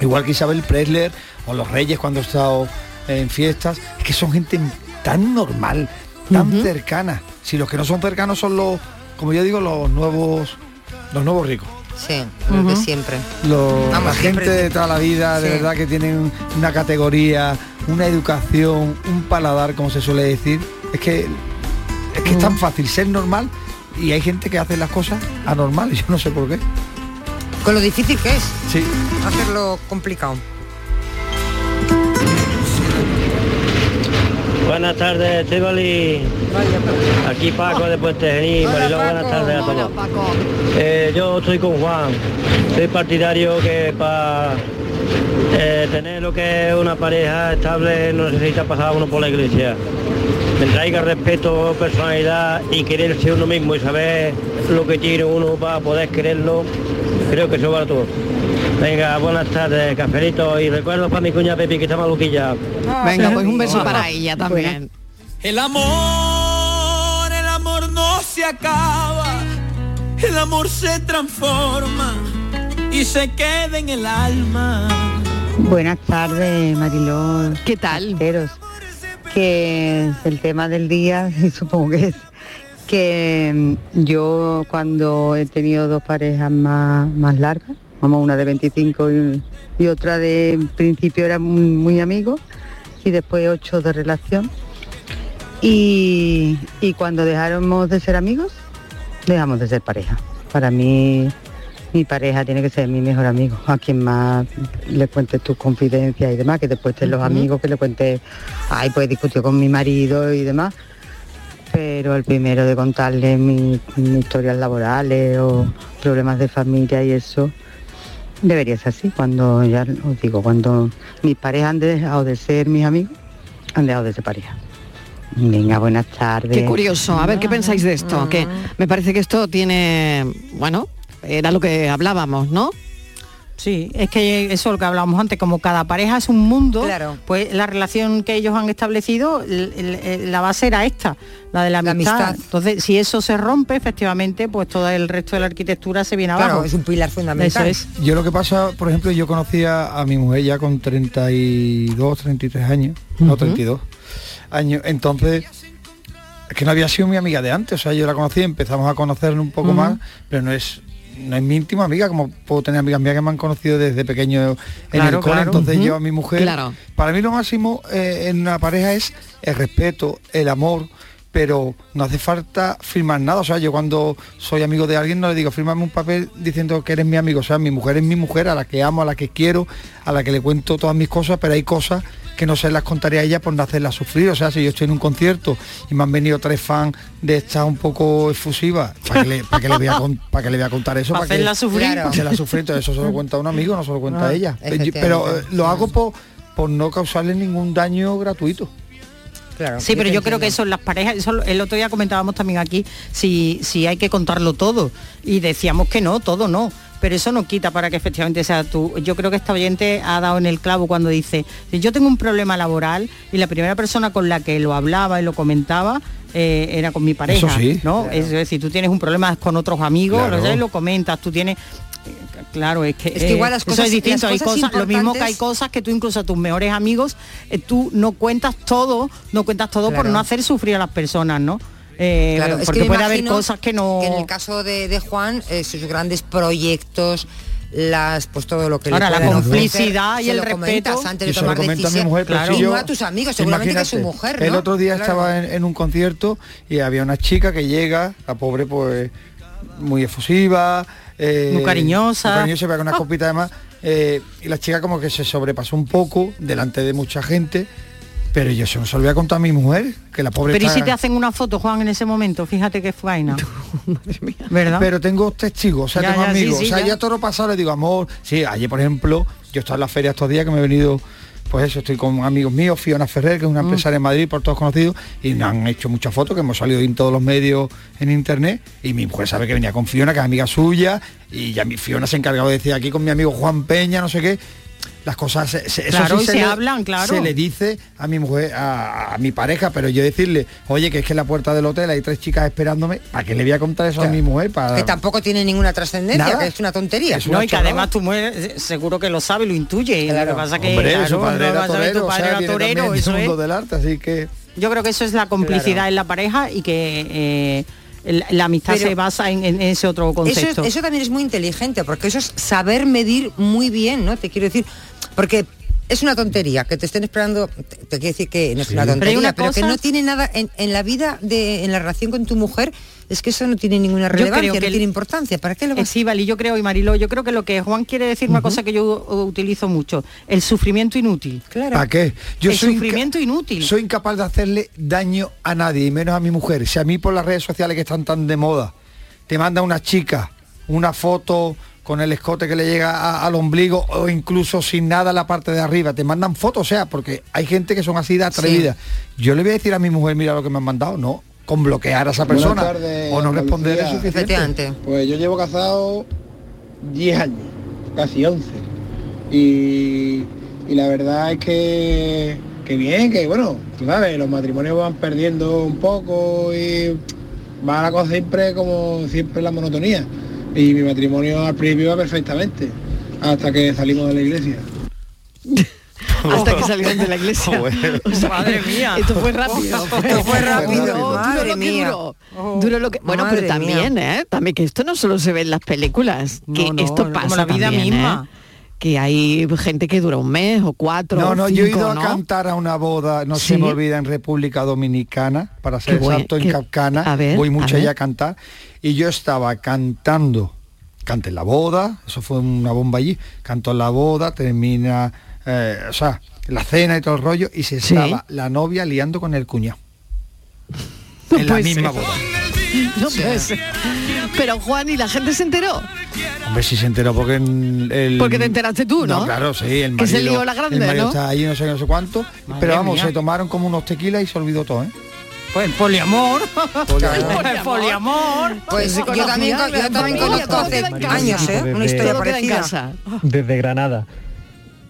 igual que Isabel Presler o los Reyes cuando he estado en fiestas, es que son gente tan normal, tan cercana. Si los que no son cercanos son los, como yo digo, los nuevos, los nuevos ricos. Sí, lo de siempre. Los- Vamos, la siempre gente de toda la vida, de verdad que tienen una categoría, una educación, un paladar, como se suele decir. Es que es que es tan fácil ser normal y hay gente que hace las cosas anormales, yo no sé por qué. Con lo difícil que es Sí. hacerlo complicado. Buenas tardes, Estebali. Aquí Paco de Puente Genil, Mariló, buenas tardes a todos. Eh, yo estoy con Juan. Soy partidario que para tener lo que es una pareja estable no necesita pasar uno por la iglesia. Me traiga respeto, personalidad y quererse uno mismo y saber lo que tiene uno para poder quererlo. Creo que eso vale todo. Venga, buenas tardes, cafelito y recuerdo para mi cuña Pepi que está maluquilla. Venga, pues un beso para ella también. El amor, el amor no se acaba, el amor se transforma y se queda en el alma. Buenas tardes, Mariló. ¿Qué tal? Que el tema del día, y supongo que es que mm, yo cuando he tenido dos parejas más, más largas, vamos, una de 25 y, y otra de en principio era muy, muy amigos y después ocho de relación. Y, y cuando dejáramos de ser amigos, dejamos de ser pareja. Para mí mi pareja tiene que ser mi mejor amigo, a quien más le cuentes tus confidencias y demás, que después estén los amigos, que le cuentes, ay, pues discutió con mi marido y demás. Pero el primero de contarle mi, mi historias laborales o problemas de familia y eso, debería ser así. Cuando, ya os digo, cuando mis parejas han dejado de ser mis amigos, han dejado de ser pareja. Venga, buenas tardes. Qué curioso. A ver, ¿qué pensáis de esto? Que me parece que esto tiene, bueno, era lo que hablábamos, ¿no? Sí, es que eso es lo que hablábamos antes, como cada pareja es un mundo, pues la relación que ellos han establecido, el- la base era esta, la de la amistad. amistad. Entonces, si eso se rompe, efectivamente, pues todo el resto de la arquitectura se viene Claro, abajo. es un pilar fundamental. Eso es. Yo lo que pasa, por ejemplo, yo conocía a mi mujer ya con 32, 33 años, no Ujú. 32 años, entonces es que no había sido mi amiga de antes, o sea, yo la conocí, empezamos a conocerla un poco más, pero no es no es mi íntima amiga, como puedo tener amigas mías que me han conocido desde pequeño en Claro, el cole, claro. entonces Ujú. yo a mi mujer, Claro. para mí lo máximo eh, en una pareja es el respeto, el amor, pero no hace falta firmar nada. O sea, yo cuando soy amigo de alguien no le digo, fírmame un papel diciendo que eres mi amigo. O sea, mi mujer es mi mujer, a la que amo, a la que quiero, a la que le cuento todas mis cosas, pero hay cosas que no se las contaría a ella por no hacerla sufrir. O sea, si yo estoy en un concierto y me han venido tres fans de estas un poco efusivas, ¿para qué le, para le voy, a, con- para le voy a contar eso? Para que- hacerla sufrir. Para hacerla sufrir, entonces eso se lo cuenta a un amigo, no se lo cuenta Ah, a ella. efectivamente. Pero eh, lo hago por, por no causarle ningún daño gratuito. Sí, pero yo creo que eso en las parejas, eso el otro día comentábamos también aquí, si, si hay que contarlo todo. Y decíamos que no, todo no. Pero eso no quita para que efectivamente sea tú. Yo creo que esta oyente ha dado en el clavo cuando dice, yo tengo un problema laboral y la primera persona con la que lo hablaba y lo comentaba eh, era con mi pareja. Eso sí. ¿no? Es decir, tú tienes un problema con otros amigos, Claro. lo, sabes, lo comentas, tú tienes Claro, es que, Es que igual las eso cosas- es distinto. las Hay cosas cosas, lo mismo que hay cosas que tú incluso a tus mejores amigos, eh, tú no cuentas todo, no cuentas todo por Claro. no hacer sufrir a las personas, ¿no? Eh, Claro, es que porque me puede haber cosas que no. que en el caso de, de Juan, eh, sus grandes proyectos, las pues todo lo que Ahora, le la complicidad y se el respeto. antes de Y se lo tomar a mi mujer, yo- no a tus amigos, seguramente que es su mujer, El otro día Claro. estaba en, en un concierto y había una chica que llega, la pobre pues muy efusiva, eh, Muy cariñosa. muy cariñosa, con una copita además, eh, y la chica como que se sobrepasó un poco delante de mucha gente, pero yo se lo voy a contar a mi mujer, que la pobre Pero ¿y si te hacen una foto, Juan, en ese momento? Fíjate qué faena. ¿Verdad? Pero tengo testigos, o sea, Ya, tengo ya, sí, amigos. sí, o sea, ya. ya todo lo pasado le digo, amor, sí, ayer por ejemplo, yo estaba en la feria estos días que me he venido, pues eso, estoy con amigos míos, Fiona Ferrer, que es una Mm. empresaria en Madrid, por todos conocidos, y me han hecho muchas fotos que hemos salido en todos los medios en internet, y mi mujer sabe que venía con Fiona, que es amiga suya, y ya mi Fiona se ha encargado de decir aquí con mi amigo Juan Peña, no sé qué. Las cosas, se- se- eso Claro, sí se le- hablan, claro. Se le dice a mi mujer, a, a mi pareja, pero yo decirle, oye, que es que en la puerta del hotel hay tres chicas esperándome, ¿para qué le voy a contar eso a mi mujer? Para... Que tampoco tiene ninguna trascendencia, Nada. que es una tontería. no, y que además tu mujer eh, seguro que lo sabe, lo intuye. Lo que pasa que Hombre, claro, su padre era torero, tu o sea, torero, eso es. mundo del arte, así que... Yo creo que eso es la complicidad Claro. en la pareja y que eh, la amistad Pero se basa en, en ese otro Eso, concepto. es- eso también es muy inteligente, porque eso es saber medir muy bien, ¿no? Te quiero decir, porque es una tontería, que te estén esperando, te, te quiero decir que no es Sí. una Pero tontería, una pero, que no tiene nada en, en la vida, de, en la relación con tu mujer, es que eso no tiene ninguna relevancia, no el- tiene importancia. ¿Para qué lo Eh, sí, Vali, yo creo, y Marilo, yo creo que lo que Juan quiere decir, una cosa que yo uh, utilizo mucho, el sufrimiento inútil. ¿Para qué? el soy sufrimiento inútil. Soy incapaz de hacerle daño a nadie, y menos a mi mujer. Si a mí por las redes sociales que están tan de moda, te manda una chica una foto con el escote que le llega a- al ombligo o incluso sin nada la parte de arriba, te mandan fotos, o sea, porque hay gente que son así de atrevidas. Yo le voy a decir a mi mujer, mira lo que me han mandado, no, con bloquear a esa persona tardes, o no responder es suficiente. Pues yo llevo casado 10 años, casi 11. Y, y la verdad es que, que bien, que bueno, tú sabes, los matrimonios van perdiendo un poco y va la cosa siempre como siempre la monotonía. Y mi matrimonio al principio iba perfectamente, hasta que salimos de la iglesia. hasta que salieron de la iglesia. O sea, Madre mía. Esto fue rápido. Esto fue rápido, Duró, madre duró lo que mía. duró. Duró lo que- bueno, Madre pero también, ¿eh? También que esto no solo se ve en las películas, que no, esto como pasa la vida también, misma. ¿eh? Que hay gente que dura un mes o cuatro. No, o no, yo he ido ¿no? a cantar a una boda, no Sí. se me olvida, en República Dominicana, para ser buen- exacto, en Capcana. a ver, Voy a mucho ver. allá a cantar. Y yo estaba cantando, canté en la boda, eso fue una bomba allí, canto en la boda, termina, eh, o sea, la cena y todo el rollo, y se Sí. estaba la novia liando con el cuñado. en la misma ser. boda. No puede ser. Pero Juan, ¿y la gente se enteró? Hombre, si se enteró porque en el... Porque te enteraste tú, ¿no? claro, sí, el Que se marido, lió la grande, el marido ¿no? está ahí, no sé, no sé cuánto. pero vamos, mía. se tomaron como unos tequilas y se olvidó todo, ¿eh? Pues poliamor. Poliamor. poliamor. Pues Se yo también, yo también conozco hace años, ¿eh? Una historia en parecida. casa. desde Granada.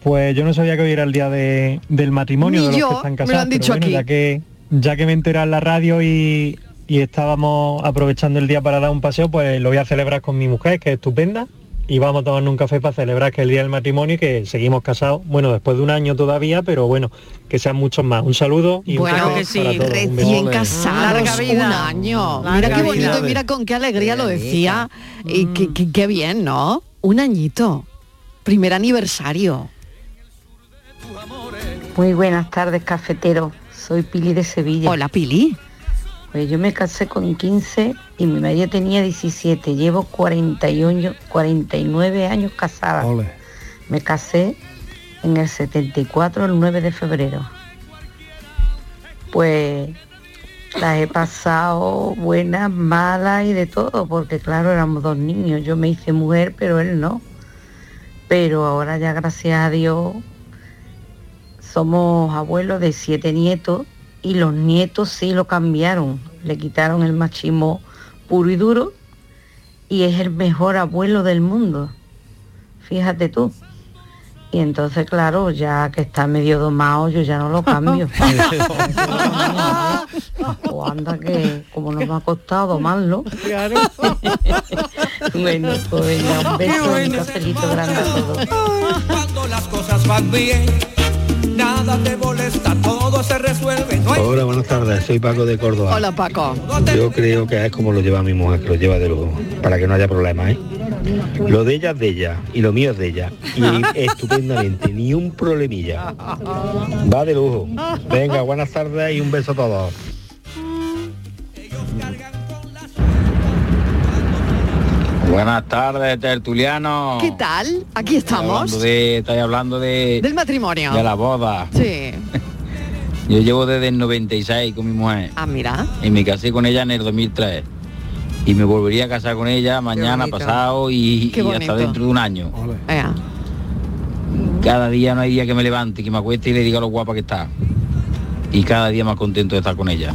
Pues yo no sabía que hoy era el día de- del matrimonio Ni de los yo, que están me lo casados. han pero dicho bueno, aquí. Ya que, ya que me enteré en la radio y, y estábamos aprovechando el día para dar un paseo, pues lo voy a celebrar con mi mujer, que es estupenda. Y vamos a tomarnos un café para celebrar que es el día del matrimonio y que seguimos casados. Bueno, después de un año todavía, pero bueno, que sean muchos más. Un saludo y Bueno, un que beso sí, para todos. Un recién casados, Larga vida. un año. Larga mira qué vida. bonito y mira con qué alegría lo decía. Y qué, qué- qué bien, ¿no? Un añito. Primer aniversario. Muy buenas tardes, cafetero. Soy Pili de Sevilla. Hola, Pili. Pues yo me casé con 15 y mi marido tenía 17. Llevo 41, 49 años casada. Me casé en el 74, el 9 de febrero. Pues las he pasado buenas, malas y de todo, porque claro, éramos dos niños. Yo me hice mujer, pero él no. Pero ahora ya gracias a Dios somos abuelos de siete nietos y los nietos sí lo cambiaron. Le quitaron el machismo puro y duro y es el mejor abuelo del mundo. Fíjate tú. Y entonces, claro, ya que está medio domado, yo ya no lo cambio. o anda que, como nos ha costado domarlo. bueno, pues venga, un beso, un cafelito grande a todos. Cuando las cosas van bien, nada te molesta, todo se resuelve. No hay Hola, buenas tardes, soy Paco de Córdoba. Hola, Paco. Yo creo que es como lo lleva mi mujer, que lo lleva de lujo, para que no haya problemas, ¿eh? Lo de ella es de ella y lo mío es de ella. Y estupendamente, ni un problemilla. Va de lujo. Venga, buenas tardes y un beso a todos. Buenas tardes, tertuliano. ¿Qué tal? Aquí estamos. Hablando de, estáis hablando de, Del matrimonio. de la boda. Sí. Yo llevo desde el 96 con mi mujer Ah, mira. y me casé con ella en el 2003. Y me volvería a casar con ella mañana, pasado y, hasta dentro de un año. Cada día no hay día que me levante, que me acueste y le diga lo guapa que está. Y cada día más contento de estar con ella.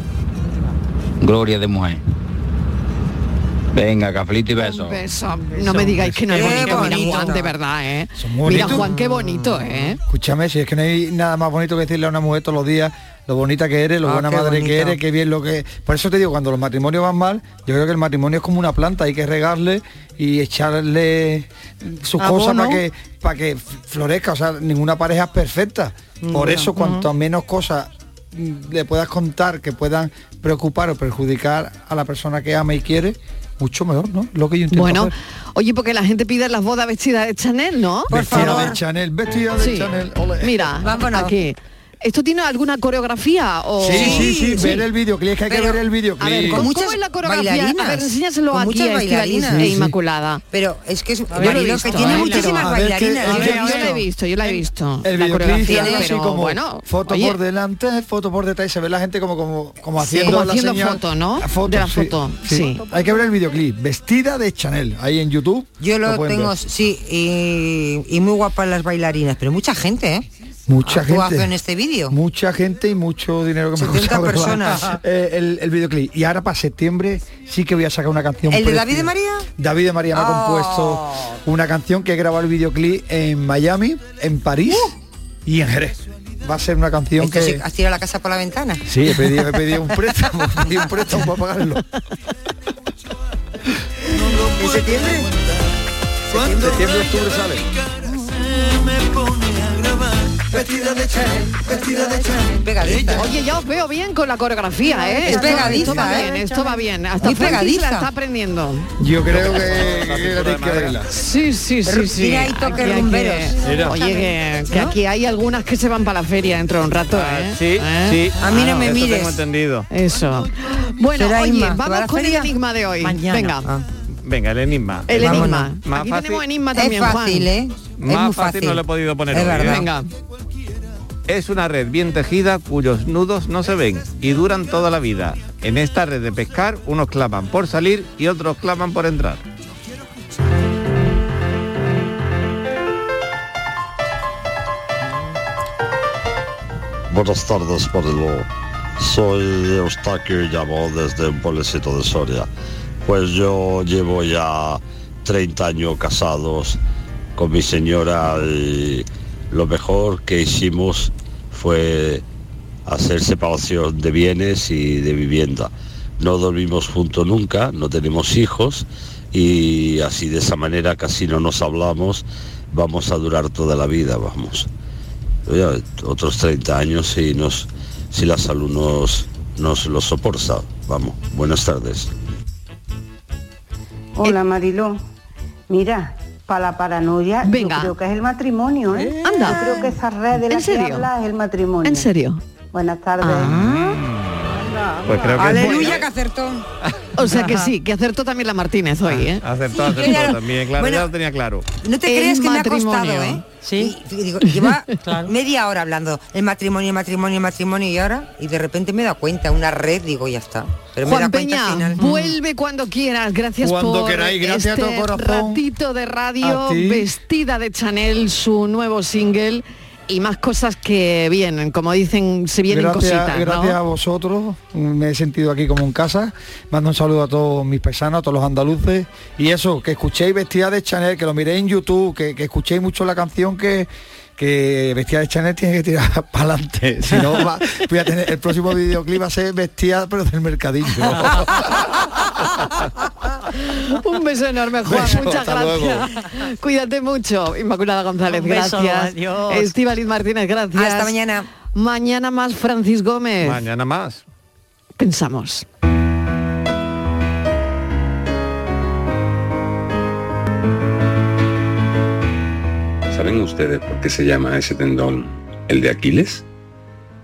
Gloria de mujer. Venga, cafelito y beso. Un beso. No me digáis que no es bonito. Mira. Juan, de verdad, ¿eh? muy Mira. Juan, qué bonito, ¿eh? Escúchame, si es que no hay nada más bonito que decirle a una mujer todos los días lo bonita que eres, lo Ah, buena madre bonito. que eres, qué bien lo que... Por eso te digo, cuando los matrimonios van mal, yo creo que el matrimonio es como una planta, hay que regarle y echarle sus cosas para que, para que florezca. O sea, ninguna pareja es perfecta. Por Ya. eso, cuanto menos cosas mm, le puedas contar que puedan preocupar o perjudicar a la persona que ama y quiere, mucho mejor, ¿no? Lo que yo intento Bueno, hacer. oye, porque la gente pide las bodas vestidas de Chanel, ¿no? Vestida de Chanel, vestida de Sí. Chanel. ole. Mira, aquí. ¿Esto tiene alguna coreografía? O... Sí, sí, sí, ver el videoclip, es que hay que ver el videoclip. A ver, ¿cómo, cómo es la coreografía? bailarinas. A ver, enséñaselo aquí a bailarinas. e. Inmaculada. Pero es que es Marilo, que tiene ¿eh? muchísimas bailarinas. a yo la he visto, yo la he visto. El la videoclip tiene así como bueno, foto oye, por delante, foto por detrás y se ve la gente como como como Sí. haciendo la foto, ¿no? La foto, De la sí, foto, sí. Hay que ver el videoclip, vestida de Chanel, ahí en YouTube. Yo lo, tengo, sí, y, y muy guapas las bailarinas, pero mucha gente, ¿eh? Mucha gente. en este vídeo. Mucha gente y mucho dinero que me ha 70 costado grabar, personas. eh, el, el videoclip. Y ahora para septiembre sí que voy a sacar una canción. ¿El de. David de María? David de María me ha Oh. compuesto una canción que he grabado el videoclip en Miami, en París y en Jerez. Va a ser una canción Esto que... se- ¿Has tirado la casa por la ventana? Sí, he pedido, he pedido un préstamo, he pedido un préstamo para pagarlo. ¿En septiembre? Septiembre, octubre sale. Vestida de Chanel, vestida de Chanel. Pegadita. Oye, ya os veo bien con la coreografía, ¿eh? Es Esto- pegadiza, Esto va ¿eh? bien, esto va bien. Hasta Muy pegadiza. la está aprendiendo. Yo creo que, la tenéis que verla. Sí, sí, sí, sí. tiene ahí toques Aquí hay que- rumberos. Mira. Oye, que, aquí hay algunas que se van para la feria dentro de un rato, Ah, ¿eh? Sí, ¿Eh? sí. A mí no me Eso mires. tengo entendido. Eso. Bueno, oye, Inma, ¿que va a vamos con el enigma de hoy. Mañana. Venga, Ah. Venga, el enigma. el enigma. Más Aquí fácil. tenemos enigma Es también, fácil, Juan. ¿eh? es Más muy fácil fácil. no le he podido poner Es hoy, ¿eh? verdad. Venga. Es una red bien tejida cuyos nudos no se ven y duran toda la vida. En esta red de pescar, unos claman por salir y otros claman por entrar. Buenas tardes, Marilo. Soy Eustaquio y llamo desde un pueblecito de Soria. Pues yo llevo ya 30 años casados con mi señora y lo mejor que hicimos fue hacer separación de bienes y de vivienda. No dormimos juntos nunca, no tenemos hijos y así de esa manera casi no nos hablamos, vamos a durar toda la vida, vamos. Otros 30 años si nos si la salud nos, nos lo soporta. Vamos, buenas tardes. Hola Mariló. Mira, para la paranoia Venga. yo creo que es el matrimonio, ¿eh? Anda. Yo creo que esa red de la ¿En que habla es el matrimonio. ¿En serio? Buenas tardes. Pues creo que Aleluya que acertó. O sea que sí, que acertó también la Martínez hoy, ¿eh? acertó, acertó Claro. también, claro, Bueno, ya lo tenía claro. No te crees que me ha costado, ¿eh? Sí. Y- y digo, lleva media hora hablando el matrimonio, matrimonio, matrimonio y ahora y de repente me he dado cuenta, una red, digo, ya está. Pero me he Juan dado cuenta Peña, al final. vuelve cuando quieras. Gracias Cuando por queráis, gracias a este corazón. ratito de radio, A ti. vestida de Chanel, su nuevo single y más cosas que vienen. Como dicen, se vienen gracias, cositas, ¿no? gracias a vosotros, me he sentido aquí como en casa. Mando un saludo a todos mis paisanos, a todos los andaluces. Y eso, que escuchéis Vestida de Chanel, que lo miréis en YouTube, que, que escuchéis mucho la canción que que Vestida de Chanel tiene que tirar para adelante. Si no, va- voy a tener, el próximo videoclip va a ser Vestida pero del mercadillo. Un beso enorme, Juan. Beso, Muchas gracias. Cuídate mucho. Inmaculada González, Un beso, gracias. adiós. Estíbaliz Martínez, gracias. Hasta mañana. Mañana más Francis Gómez. Mañana más. Pensamos. ¿Saben ustedes por qué se llama ese tendón el de Aquiles?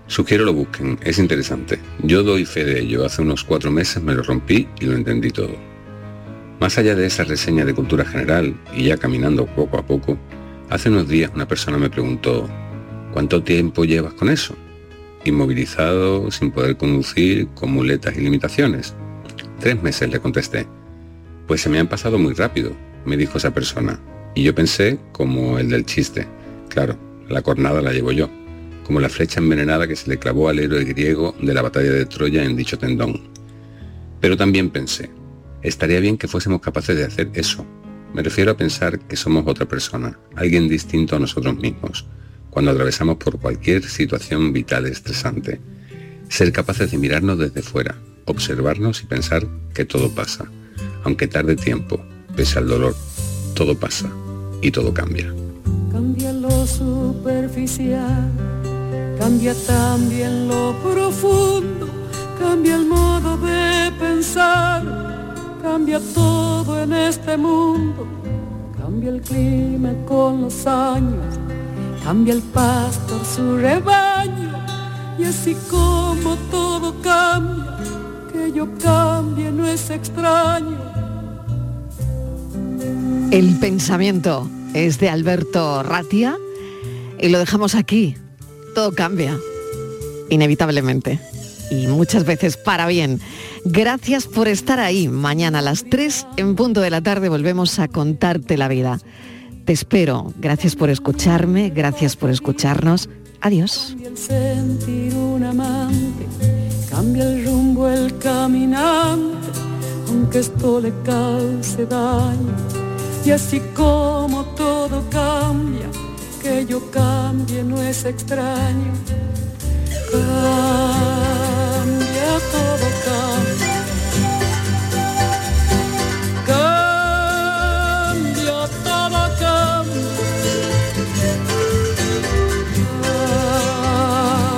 Sugiero lo busquen, es interesante. Yo doy fe de ello, hace unos cuatro meses me lo rompí y lo entendí todo. Más allá de esa reseña de cultura general y ya caminando poco a poco, hace unos días una persona me preguntó, ¿cuánto tiempo llevas con eso? Inmovilizado, sin poder conducir, con muletas y limitaciones. Tres meses le contesté. Pues se me han pasado muy rápido, me dijo esa persona. Y yo pensé como el del chiste. Claro, la cornada la llevo yo, como la flecha envenenada que se le clavó al héroe griego de la batalla de Troya en dicho tendón. Pero también pensé, estaría bien que fuésemos capaces de hacer eso. Me refiero a pensar que somos otra persona, alguien distinto a nosotros mismos, cuando atravesamos por cualquier situación vital estresante. Ser capaces de mirarnos desde fuera, observarnos y pensar que todo pasa, aunque tarde tiempo, pese al dolor, todo pasa y todo cambia. Cambia lo superficial, cambia también lo profundo, cambia el modo de pensar, cambia todo en este mundo, cambia el clima con los años, cambia el pastor su rebaño, y así como todo cambia, que yo cambie no es extraño. El pensamiento es de Alberto Ratia y lo dejamos aquí. Todo cambia, inevitablemente. Y muchas veces para bien. Gracias por estar ahí. Mañana a las 3 en punto de la tarde volvemos a contarte la vida. Te espero. Gracias por escucharme, gracias por escucharnos. Adiós. Cambia el sentir un amante, cambia el rumbo el caminante, aunque esto le cause daño. Y así como todo cambia, que yo cambie no es extraño. Cambia todo cambia. Cambia todo cambia.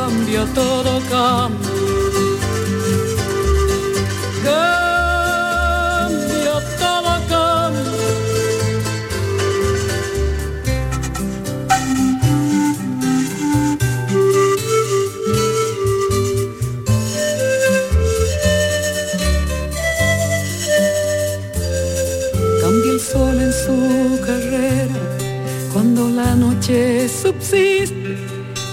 Cambia todo cambia.